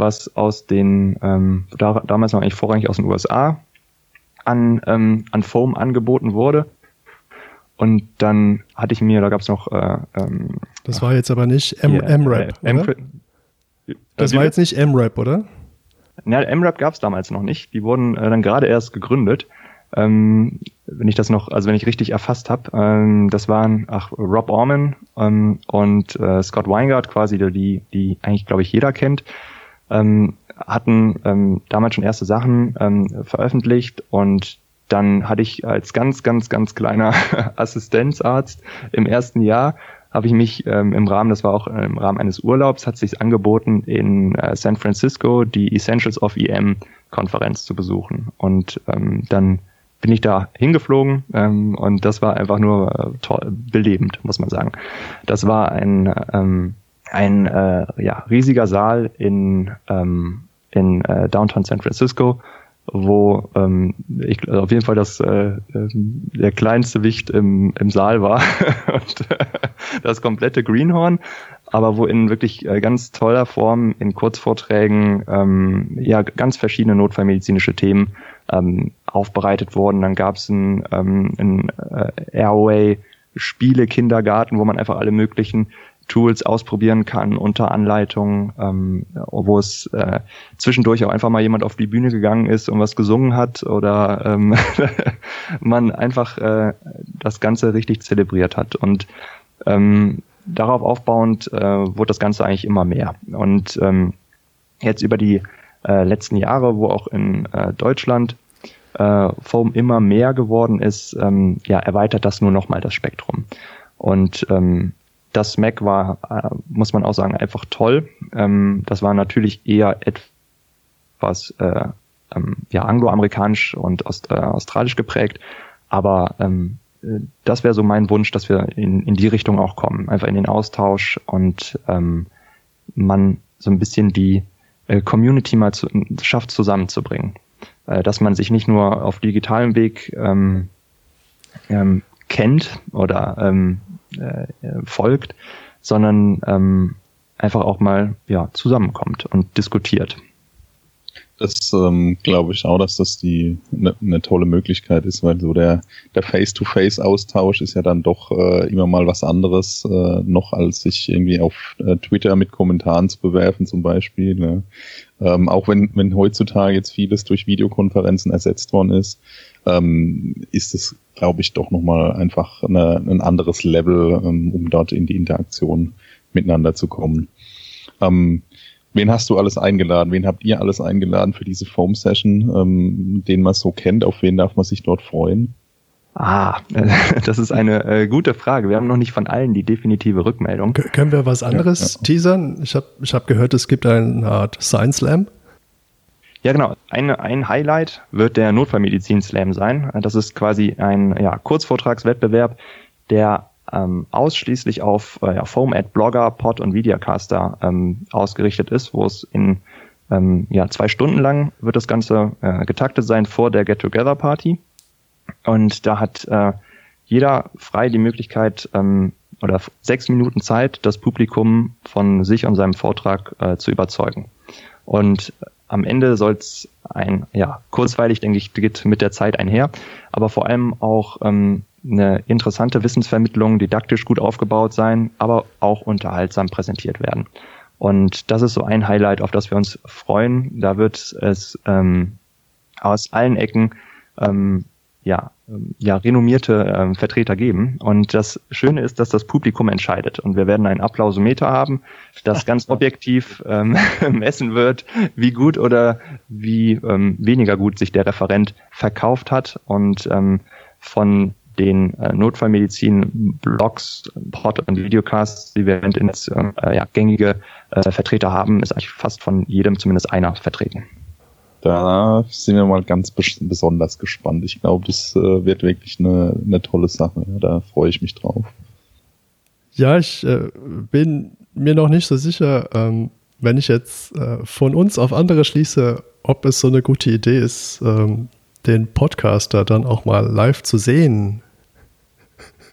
was aus den, ähm, da, damals noch eigentlich vorrangig aus den USA an, ähm, an Foam angeboten wurde. Und dann hatte ich mir, da gab es noch. Äh, ähm, das war jetzt aber nicht M-Rap. Äh, M das war jetzt nicht M-Rap, oder? Ja, M-Rap gab es damals noch nicht. Die wurden äh, dann gerade erst gegründet. Ähm, wenn ich das noch, also wenn ich richtig erfasst habe, ähm, das waren ach, Rob Orman ähm, und äh, Scott Weingart, quasi die, die eigentlich, glaube ich, jeder kennt ähm, hatten ähm, damals schon erste Sachen ähm, veröffentlicht und dann hatte ich als ganz, ganz, ganz kleiner Assistenzarzt im ersten Jahr habe ich mich ähm, im Rahmen, das war auch im Rahmen eines Urlaubs, hat sich angeboten, in äh, San Francisco die Essentials of EM Konferenz zu besuchen. Und ähm, dann bin ich da hingeflogen ähm, und das war einfach nur äh, toll, belebend, muss man sagen. Das war ein ähm, ein äh, ja, riesiger Saal in, ähm, in äh, Downtown San Francisco, wo ähm, ich also auf jeden Fall das äh, ähm, der kleinste Wicht im, im Saal war und äh, das komplette Greenhorn, aber wo in wirklich äh, ganz toller Form in Kurzvorträgen ähm, ja ganz verschiedene notfallmedizinische Themen ähm, aufbereitet wurden. Dann gab es ein, ähm, ein äh, Airway Spiele Kindergarten, wo man einfach alle möglichen Tools ausprobieren kann unter Anleitung, ähm, wo es äh, zwischendurch auch einfach mal jemand auf die Bühne gegangen ist und was gesungen hat oder ähm, man einfach äh, das Ganze richtig zelebriert hat. Und ähm, darauf aufbauend äh, wurde das Ganze eigentlich immer mehr. Und ähm, jetzt über die äh, letzten Jahre, wo auch in äh, Deutschland äh, Foam immer mehr geworden ist, ähm, ja, erweitert das nur nochmal das Spektrum. Und ähm, das Mac war, äh, muss man auch sagen, einfach toll. Ähm, das war natürlich eher etwas äh, ähm, ja, angloamerikanisch und Aust äh, australisch geprägt, aber ähm, äh, das wäre so mein Wunsch, dass wir in, in die Richtung auch kommen, einfach in den Austausch und ähm, man so ein bisschen die äh, Community mal zu, schafft zusammenzubringen. Äh, dass man sich nicht nur auf digitalem Weg ähm, ähm, kennt oder ähm, äh, folgt, sondern ähm, einfach auch mal ja, zusammenkommt und diskutiert. Das ähm, glaube ich auch, dass das die eine ne tolle Möglichkeit ist, weil so der der Face-to-Face-Austausch ist ja dann doch äh, immer mal was anderes äh, noch, als sich irgendwie auf äh, Twitter mit Kommentaren zu bewerfen zum Beispiel. Ne? Ähm, auch wenn wenn heutzutage jetzt vieles durch Videokonferenzen ersetzt worden ist, ähm, ist es glaube ich doch noch mal einfach eine, ein anderes Level, ähm, um dort in die Interaktion miteinander zu kommen. Ähm, Wen hast du alles eingeladen? Wen habt ihr alles eingeladen für diese Foam Session, ähm, den man so kennt? Auf wen darf man sich dort freuen? Ah, das ist eine äh, gute Frage. Wir haben noch nicht von allen die definitive Rückmeldung. K können wir was anderes ja, ja. teasern? Ich habe ich hab gehört, es gibt eine Art Science Slam. Ja, genau. Ein, ein Highlight wird der Notfallmedizin Slam sein. Das ist quasi ein ja, Kurzvortragswettbewerb, der ähm, ausschließlich auf äh, ja, Foam Ad Blogger, Pod und Videocaster ähm, ausgerichtet ist, wo es in ähm, ja, zwei Stunden lang wird das Ganze äh, getaktet sein vor der Get-Together-Party. Und da hat äh, jeder frei die Möglichkeit ähm, oder sechs Minuten Zeit, das Publikum von sich und seinem Vortrag äh, zu überzeugen. Und am Ende soll es ein, ja, kurzweilig, denke ich, geht mit der Zeit einher, aber vor allem auch ähm, eine interessante Wissensvermittlung, didaktisch gut aufgebaut sein, aber auch unterhaltsam präsentiert werden. Und das ist so ein Highlight, auf das wir uns freuen. Da wird es ähm, aus allen Ecken ähm, ja, ähm, ja, renommierte ähm, Vertreter geben. Und das Schöne ist, dass das Publikum entscheidet. Und wir werden einen Applausometer haben, das ganz objektiv ähm, messen wird, wie gut oder wie ähm, weniger gut sich der Referent verkauft hat. Und ähm, von den äh, Notfallmedizin-Blogs, Pod- und Videocasts, die wir in das äh, ja, gängige äh, Vertreter haben, ist eigentlich fast von jedem zumindest einer vertreten. Da sind wir mal ganz besonders gespannt. Ich glaube, das äh, wird wirklich eine, eine tolle Sache. Da freue ich mich drauf. Ja, ich äh, bin mir noch nicht so sicher, ähm, wenn ich jetzt äh, von uns auf andere schließe, ob es so eine gute Idee ist, ähm, den Podcaster dann auch mal live zu sehen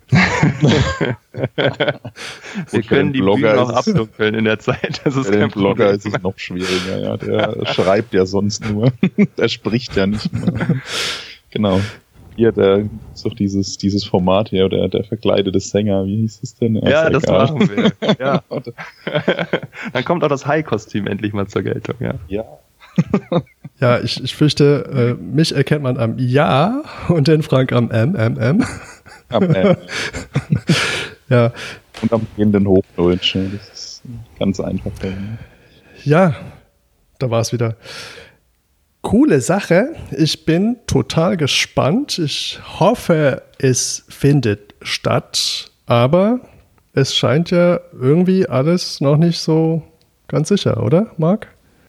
Wir können die Blogger Bühne auch abdunkeln in der Zeit. Das ist kein Blogger ist es noch schwieriger. Ja. Der schreibt ja sonst nur. der spricht ja nicht mehr. Genau. Hier, der ist doch dieses, dieses Format hier, der, der verkleidete Sänger, wie hieß es denn? Ja, ja das egal. machen wir. Ja. Dann kommt auch das High-Kostüm endlich mal zur Geltung, ja. Ja. ja, ich, ich fürchte, äh, mich erkennt man am Ja und den Frank am M, M, M. Am M. ja. Und am gehenden Hochdeutsch. Das ist ganz einfach. Ja, da war es wieder. Coole Sache. Ich bin total gespannt. Ich hoffe, es findet statt. Aber es scheint ja irgendwie alles noch nicht so ganz sicher, oder, Marc?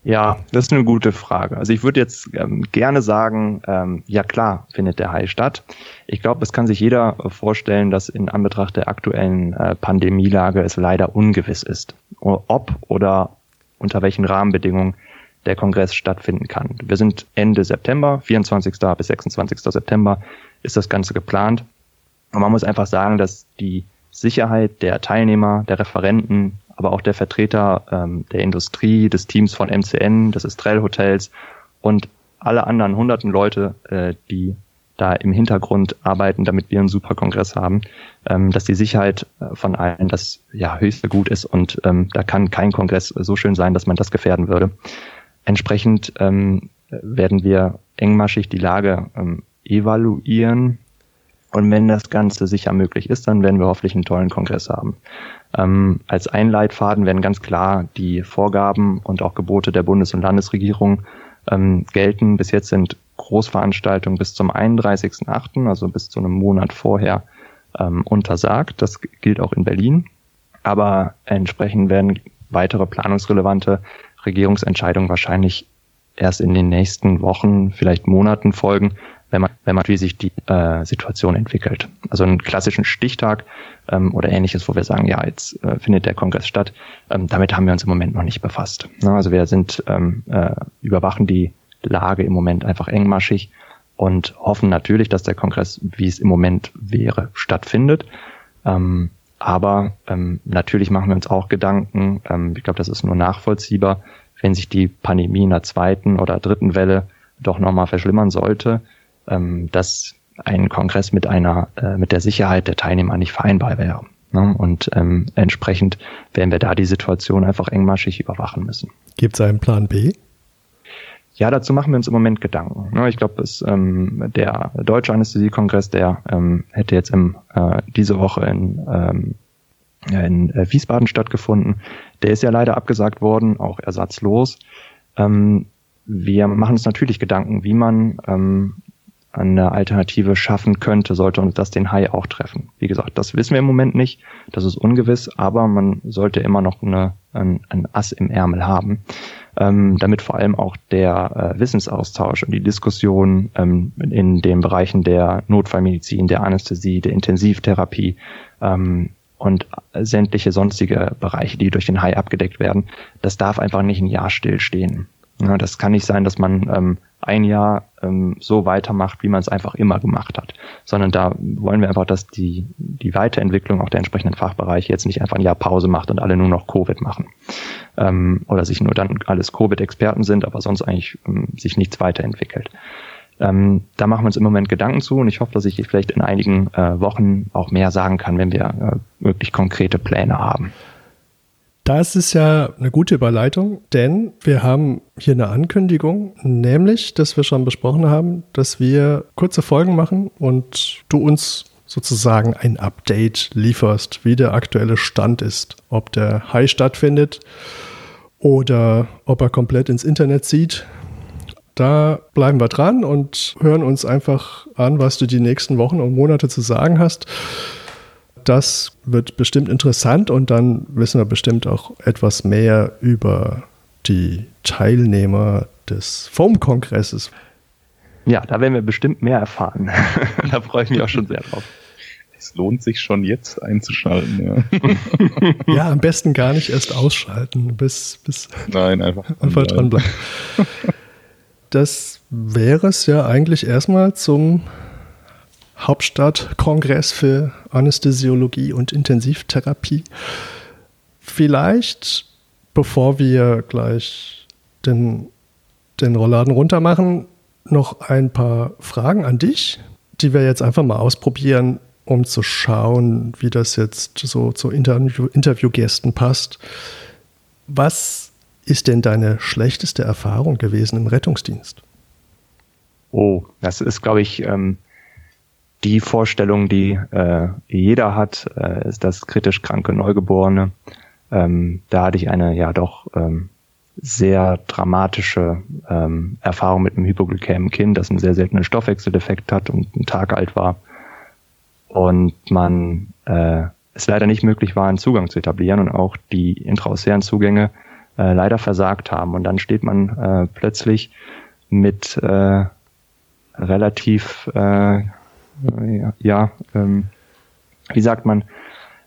Ja, das ist eine gute Frage. Also ich würde jetzt ähm, gerne sagen, ähm, ja klar findet der Hai statt. Ich glaube, es kann sich jeder vorstellen, dass in Anbetracht der aktuellen äh, Pandemielage es leider ungewiss ist, ob oder unter welchen Rahmenbedingungen der Kongress stattfinden kann. Wir sind Ende September, 24. bis 26. September ist das Ganze geplant. Und man muss einfach sagen, dass die Sicherheit der Teilnehmer, der Referenten, aber auch der Vertreter ähm, der Industrie, des Teams von MCN, des Estrell Hotels und alle anderen hunderten Leute, äh, die da im Hintergrund arbeiten, damit wir einen super Kongress haben, ähm, dass die Sicherheit äh, von allen das ja höchste Gut ist und ähm, da kann kein Kongress so schön sein, dass man das gefährden würde. Entsprechend ähm, werden wir engmaschig die Lage ähm, evaluieren und wenn das Ganze sicher möglich ist, dann werden wir hoffentlich einen tollen Kongress haben. Ähm, als Einleitfaden werden ganz klar die Vorgaben und auch Gebote der Bundes- und Landesregierung ähm, gelten. Bis jetzt sind Großveranstaltungen bis zum 31.8., also bis zu einem Monat vorher, ähm, untersagt. Das gilt auch in Berlin. Aber entsprechend werden weitere planungsrelevante Regierungsentscheidungen wahrscheinlich erst in den nächsten Wochen, vielleicht Monaten folgen, wenn man, wenn man wie sich die äh, Situation entwickelt. Also einen klassischen Stichtag ähm, oder ähnliches, wo wir sagen, ja, jetzt äh, findet der Kongress statt, ähm, damit haben wir uns im Moment noch nicht befasst. Ja, also wir sind ähm, äh, überwachen die Lage im Moment einfach engmaschig und hoffen natürlich, dass der Kongress, wie es im Moment wäre, stattfindet. Ähm, aber ähm, natürlich machen wir uns auch Gedanken, ähm, ich glaube, das ist nur nachvollziehbar, wenn sich die Pandemie in der zweiten oder dritten Welle doch nochmal verschlimmern sollte, ähm, dass ein Kongress mit einer, äh, mit der Sicherheit der Teilnehmer nicht vereinbar wäre. Ne? Und ähm, entsprechend werden wir da die Situation einfach engmaschig überwachen müssen. Gibt es einen Plan B? Ja, dazu machen wir uns im Moment Gedanken. Ne? Ich glaube, ähm, der Deutsche Anästhesiekongress, der ähm, hätte jetzt im, äh, diese Woche in, ähm, in äh, Wiesbaden stattgefunden. Der ist ja leider abgesagt worden, auch ersatzlos. Ähm, wir machen uns natürlich Gedanken, wie man ähm, eine Alternative schaffen könnte, sollte uns das den Hai auch treffen. Wie gesagt, das wissen wir im Moment nicht, das ist ungewiss, aber man sollte immer noch eine, ein, ein Ass im Ärmel haben, ähm, damit vor allem auch der äh, Wissensaustausch und die Diskussion ähm, in den Bereichen der Notfallmedizin, der Anästhesie, der Intensivtherapie ähm, und sämtliche sonstige Bereiche, die durch den Hai abgedeckt werden, das darf einfach nicht ein Jahr stillstehen. Ja, das kann nicht sein, dass man ähm, ein Jahr ähm, so weitermacht, wie man es einfach immer gemacht hat, sondern da wollen wir einfach, dass die, die Weiterentwicklung auch der entsprechenden Fachbereiche jetzt nicht einfach ein Jahr Pause macht und alle nur noch Covid machen ähm, oder sich nur dann alles Covid-Experten sind, aber sonst eigentlich ähm, sich nichts weiterentwickelt. Ähm, da machen wir uns im Moment Gedanken zu und ich hoffe, dass ich vielleicht in einigen äh, Wochen auch mehr sagen kann, wenn wir äh, wirklich konkrete Pläne haben. Das ist ja eine gute Überleitung, denn wir haben hier eine Ankündigung, nämlich, dass wir schon besprochen haben, dass wir kurze Folgen machen und du uns sozusagen ein Update lieferst, wie der aktuelle Stand ist. Ob der High stattfindet oder ob er komplett ins Internet zieht. Da bleiben wir dran und hören uns einfach an, was du die nächsten Wochen und Monate zu sagen hast das wird bestimmt interessant und dann wissen wir bestimmt auch etwas mehr über die Teilnehmer des Foam-Kongresses. Ja, da werden wir bestimmt mehr erfahren. da freue ich mich auch schon sehr drauf. Es lohnt sich schon jetzt einzuschalten. Ja, ja am besten gar nicht erst ausschalten, bis, bis Nein, einfach, einfach dranbleiben. Das wäre es ja eigentlich erstmal zum Hauptstadtkongress für Anästhesiologie und Intensivtherapie. Vielleicht, bevor wir gleich den, den Rollladen runtermachen, noch ein paar Fragen an dich, die wir jetzt einfach mal ausprobieren, um zu schauen, wie das jetzt so zu Interview Interviewgästen passt. Was ist denn deine schlechteste Erfahrung gewesen im Rettungsdienst? Oh, das ist, glaube ich, ähm, die Vorstellung, die äh, jeder hat, äh, ist das kritisch kranke Neugeborene. Ähm, da hatte ich eine ja doch ähm, sehr dramatische ähm, Erfahrung mit einem hypoglykämen Kind, das einen sehr seltenen Stoffwechseldefekt hat und einen Tag alt war. Und man äh, es leider nicht möglich war, einen Zugang zu etablieren und auch die intraosären Zugänge äh, leider versagt haben. Und dann steht man äh, plötzlich mit äh, relativ äh, ja, ähm, wie sagt man,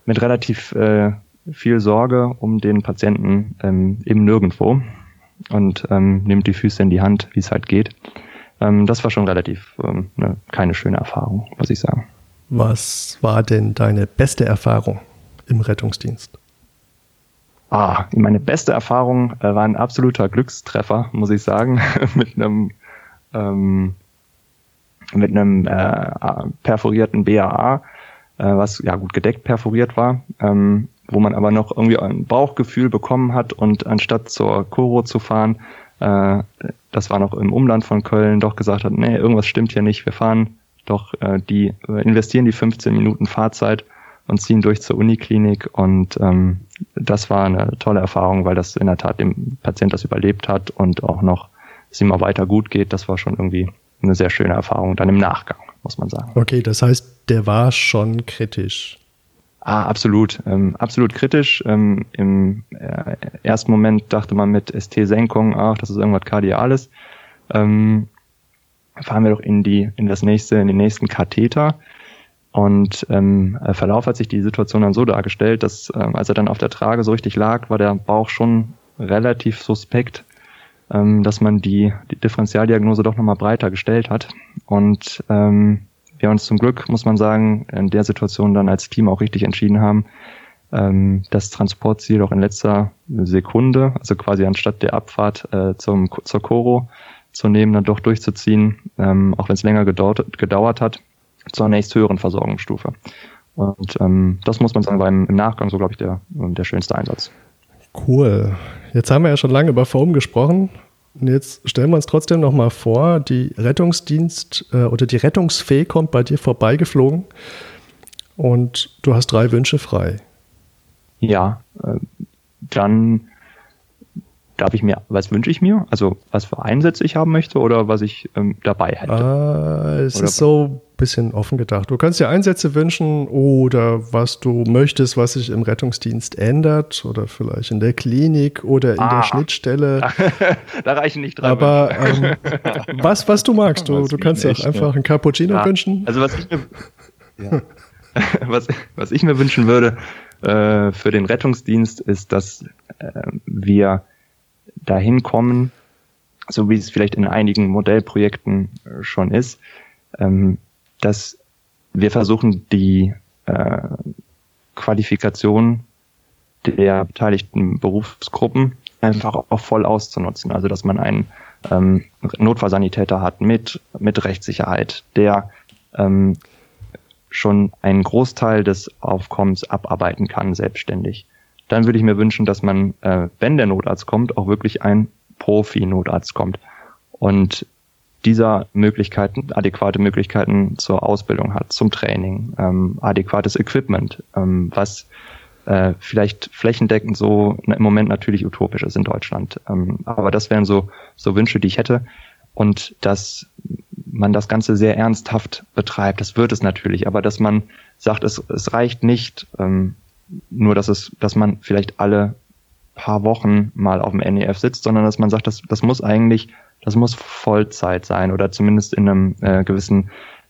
mit relativ äh, viel Sorge um den Patienten ähm, im Nirgendwo und ähm, nimmt die Füße in die Hand, wie es halt geht. Ähm, das war schon relativ ähm, ne, keine schöne Erfahrung, muss ich sagen. Was war denn deine beste Erfahrung im Rettungsdienst? Ah, meine beste Erfahrung äh, war ein absoluter Glückstreffer, muss ich sagen, mit einem ähm, mit einem äh, perforierten BAA, äh, was ja gut gedeckt perforiert war, ähm, wo man aber noch irgendwie ein Bauchgefühl bekommen hat und anstatt zur Koro zu fahren, äh, das war noch im Umland von Köln, doch gesagt hat, nee, irgendwas stimmt hier nicht, wir fahren doch äh, die investieren die 15 Minuten Fahrzeit und ziehen durch zur Uniklinik und ähm, das war eine tolle Erfahrung, weil das in der Tat dem Patient das überlebt hat und auch noch es ihm auch weiter gut geht. Das war schon irgendwie eine sehr schöne Erfahrung dann im Nachgang, muss man sagen. Okay, das heißt, der war schon kritisch. Ah, absolut, ähm, absolut kritisch. Ähm, Im äh, ersten Moment dachte man mit ST-Senkung, ach, das ist irgendwas Kardiales. Ähm, fahren wir doch in die, in das nächste, in den nächsten Katheter. Und ähm, äh, Verlauf hat sich die Situation dann so dargestellt, dass ähm, als er dann auf der Trage so richtig lag, war der Bauch schon relativ suspekt, ähm, dass man die, die Differentialdiagnose doch nochmal breiter gestellt hat. Und ähm, wir uns zum Glück, muss man sagen, in der Situation dann als Team auch richtig entschieden haben, ähm, das Transportziel auch in letzter Sekunde, also quasi anstatt der Abfahrt äh, zum, zur Coro zu nehmen, dann doch durchzuziehen, ähm, auch wenn es länger gedauert, gedauert hat zur nächsthöheren Versorgungsstufe. Und ähm, das muss man sagen, war im, im Nachgang so, glaube ich, der, der schönste Einsatz. Cool. Jetzt haben wir ja schon lange über Foam gesprochen. Und jetzt stellen wir uns trotzdem noch mal vor, die Rettungsdienst äh, oder die Rettungsfee kommt bei dir vorbeigeflogen und du hast drei Wünsche frei. Ja, äh, dann darf ich mir, was wünsche ich mir? Also was für Einsätze ich haben möchte oder was ich ähm, dabei hätte? Ah, es oder ist so bisschen offen gedacht. Du kannst dir Einsätze wünschen oder was du möchtest, was sich im Rettungsdienst ändert oder vielleicht in der Klinik oder in ah. der Schnittstelle. da reichen nicht drei Aber ähm, was, was du magst, du, du kannst dir auch einfach ein Cappuccino ja. wünschen. Also was ich mir, ja. was, was ich mir wünschen würde äh, für den Rettungsdienst ist, dass äh, wir dahin kommen, so wie es vielleicht in einigen Modellprojekten äh, schon ist, ähm, dass wir versuchen, die äh, Qualifikation der beteiligten Berufsgruppen einfach auch voll auszunutzen. Also dass man einen ähm, Notfallsanitäter hat mit, mit Rechtssicherheit, der ähm, schon einen Großteil des Aufkommens abarbeiten kann, selbstständig dann würde ich mir wünschen, dass man, äh, wenn der Notarzt kommt, auch wirklich ein Profi-Notarzt kommt und dieser Möglichkeiten, adäquate Möglichkeiten zur Ausbildung hat, zum Training, ähm, adäquates Equipment, ähm, was äh, vielleicht flächendeckend so im Moment natürlich utopisch ist in Deutschland. Ähm, aber das wären so, so Wünsche, die ich hätte. Und dass man das Ganze sehr ernsthaft betreibt, das wird es natürlich, aber dass man sagt, es, es reicht nicht, ähm, nur, dass es, dass man vielleicht alle paar Wochen mal auf dem NEF sitzt, sondern dass man sagt, das, das muss eigentlich, das muss Vollzeit sein oder zumindest in einem äh, gewissen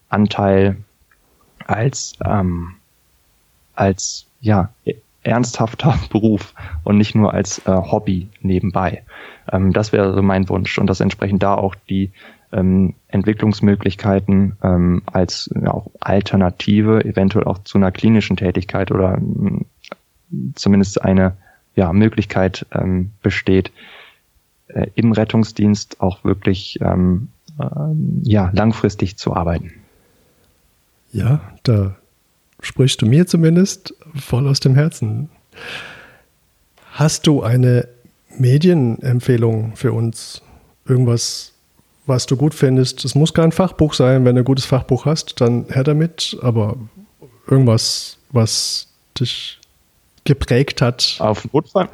Anteil als ähm, als ja ernsthafter Beruf und nicht nur als äh, Hobby nebenbei. Ähm, das wäre so mein Wunsch und das entsprechend da auch die ähm, Entwicklungsmöglichkeiten ähm, als ja, auch Alternative, eventuell auch zu einer klinischen Tätigkeit oder ähm, zumindest eine ja, Möglichkeit ähm, besteht, äh, im Rettungsdienst auch wirklich ähm, äh, ja, langfristig zu arbeiten. Ja, da sprichst du mir zumindest voll aus dem Herzen. Hast du eine Medienempfehlung für uns? Irgendwas, was du gut findest. Es muss kein Fachbuch sein. Wenn du ein gutes Fachbuch hast, dann her damit. Aber irgendwas, was dich geprägt hat. Auf, Notfall,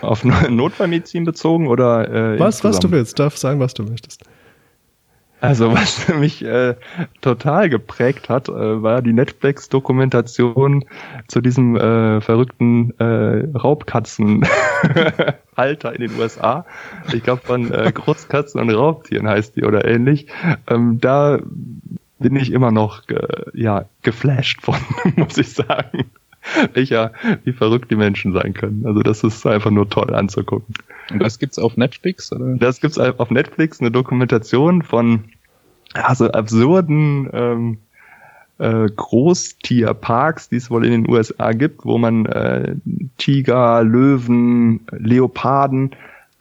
auf Notfallmedizin bezogen oder? Äh, was, was du willst. Darf sein, was du möchtest. Also was mich äh, total geprägt hat, äh, war die Netflix-Dokumentation zu diesem äh, verrückten äh, Raubkatzenhalter in den USA. Ich glaube von äh, Großkatzen und Raubtieren heißt die oder ähnlich. Ähm, da bin ich immer noch äh, ja geflasht von, muss ich sagen. welcher, wie verrückt die Menschen sein können. Also das ist einfach nur toll anzugucken. Und das gibt's auf Netflix? Oder? Das gibt's auf Netflix, eine Dokumentation von also absurden ähm, äh, Großtierparks, die es wohl in den USA gibt, wo man äh, Tiger, Löwen, Leoparden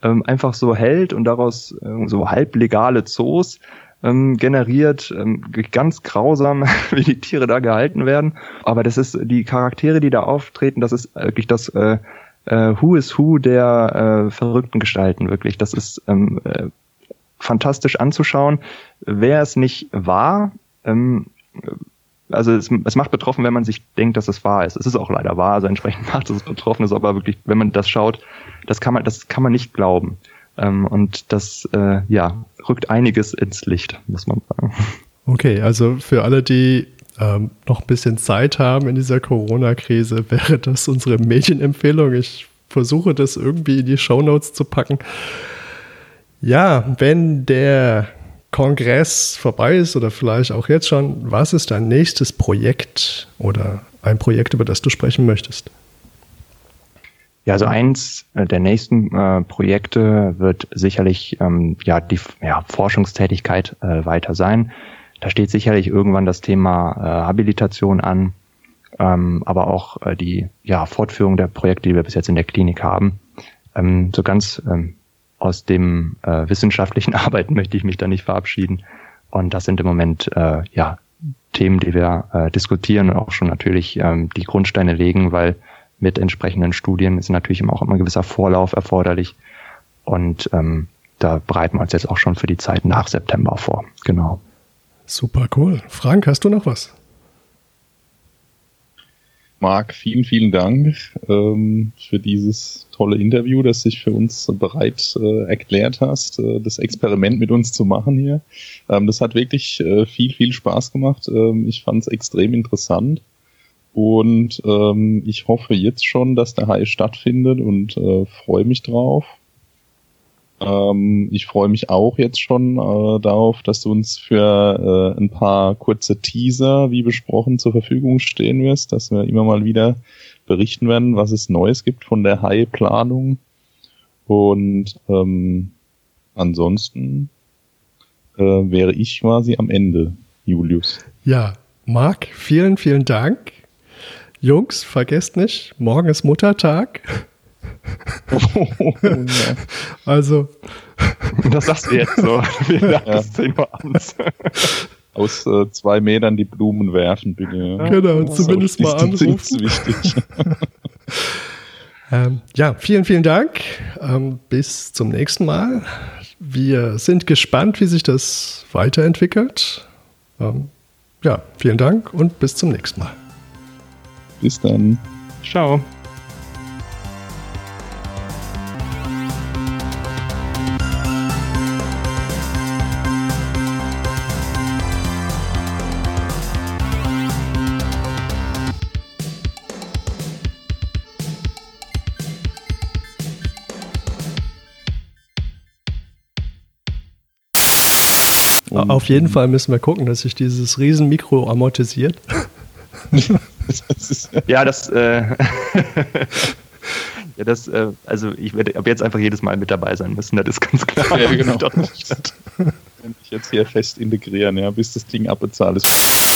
ähm, einfach so hält und daraus äh, so halblegale Zoos ähm, generiert, ähm, ganz grausam, wie die Tiere da gehalten werden. Aber das ist die Charaktere, die da auftreten, das ist wirklich das äh, äh, Who is Who der äh, verrückten Gestalten, wirklich. Das ist ähm, äh, fantastisch anzuschauen. Wer es nicht war, ähm, also es, es macht betroffen, wenn man sich denkt, dass es wahr ist. Es ist auch leider wahr, also entsprechend macht es betroffen, ist aber wirklich, wenn man das schaut, das kann man, das kann man nicht glauben. Ähm, und das äh, ja, rückt einiges ins Licht, muss man sagen. Okay, also für alle, die ähm, noch ein bisschen Zeit haben in dieser Corona-Krise, wäre das unsere Medienempfehlung. Ich versuche das irgendwie in die Shownotes zu packen. Ja, wenn der Kongress vorbei ist oder vielleicht auch jetzt schon, was ist dein nächstes Projekt oder ein Projekt, über das du sprechen möchtest? Ja, also eins äh, der nächsten äh, Projekte wird sicherlich ähm, ja die ja, Forschungstätigkeit äh, weiter sein. Da steht sicherlich irgendwann das Thema äh, Habilitation an, ähm, aber auch äh, die ja, Fortführung der Projekte, die wir bis jetzt in der Klinik haben. Ähm, so ganz ähm, aus dem äh, wissenschaftlichen Arbeiten möchte ich mich da nicht verabschieden. Und das sind im Moment äh, ja Themen, die wir äh, diskutieren und auch schon natürlich ähm, die Grundsteine legen, weil mit entsprechenden Studien ist natürlich auch immer ein gewisser Vorlauf erforderlich. Und ähm, da bereiten wir uns jetzt auch schon für die Zeit nach September vor. Genau. Super cool. Frank, hast du noch was? Marc, vielen, vielen Dank ähm, für dieses tolle Interview, das sich für uns bereit äh, erklärt hast, äh, das Experiment mit uns zu machen hier. Ähm, das hat wirklich äh, viel, viel Spaß gemacht. Ähm, ich fand es extrem interessant. Und ähm, ich hoffe jetzt schon, dass der Hai stattfindet und äh, freue mich drauf. Ähm, ich freue mich auch jetzt schon äh, darauf, dass du uns für äh, ein paar kurze Teaser, wie besprochen, zur Verfügung stehen wirst, dass wir immer mal wieder berichten werden, was es Neues gibt von der Hai-Planung. Und ähm, ansonsten äh, wäre ich quasi am Ende, Julius. Ja, Marc, vielen, vielen Dank. Jungs, vergesst nicht, morgen ist Muttertag. Oh, ja. Also. Das sagst du jetzt so. Wir ja. 10 Uhr abends. Aus äh, zwei Metern die Blumen werfen, bitte. Genau, oh, zumindest mal anrufen. Das ist wichtig. ähm, ja, vielen, vielen Dank. Ähm, bis zum nächsten Mal. Wir sind gespannt, wie sich das weiterentwickelt. Ähm, ja, vielen Dank und bis zum nächsten Mal. Bis dann. Ciao. Auf jeden Fall müssen wir gucken, dass sich dieses Riesenmikro amortisiert. ja, das. Äh, ja, das, äh, also ich werde ab jetzt einfach jedes Mal mit dabei sein müssen, das ist ganz klar. Ja, genau. Wenn ich jetzt hier fest integrieren, ja, bis das Ding abbezahlt ist.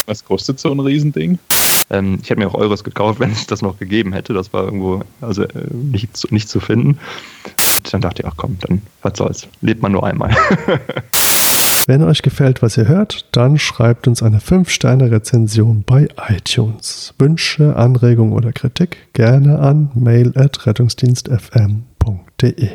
Was kostet so ein Riesending? Ähm, ich hätte mir auch Euros gekauft, wenn es das noch gegeben hätte. Das war irgendwo also äh, nicht, nicht zu finden. Und dann dachte ich, ach komm, dann was soll's. Lebt man nur einmal. Wenn euch gefällt, was ihr hört, dann schreibt uns eine 5-Sterne-Rezension bei iTunes. Wünsche, Anregungen oder Kritik gerne an mail at rettungsdienstfm.de.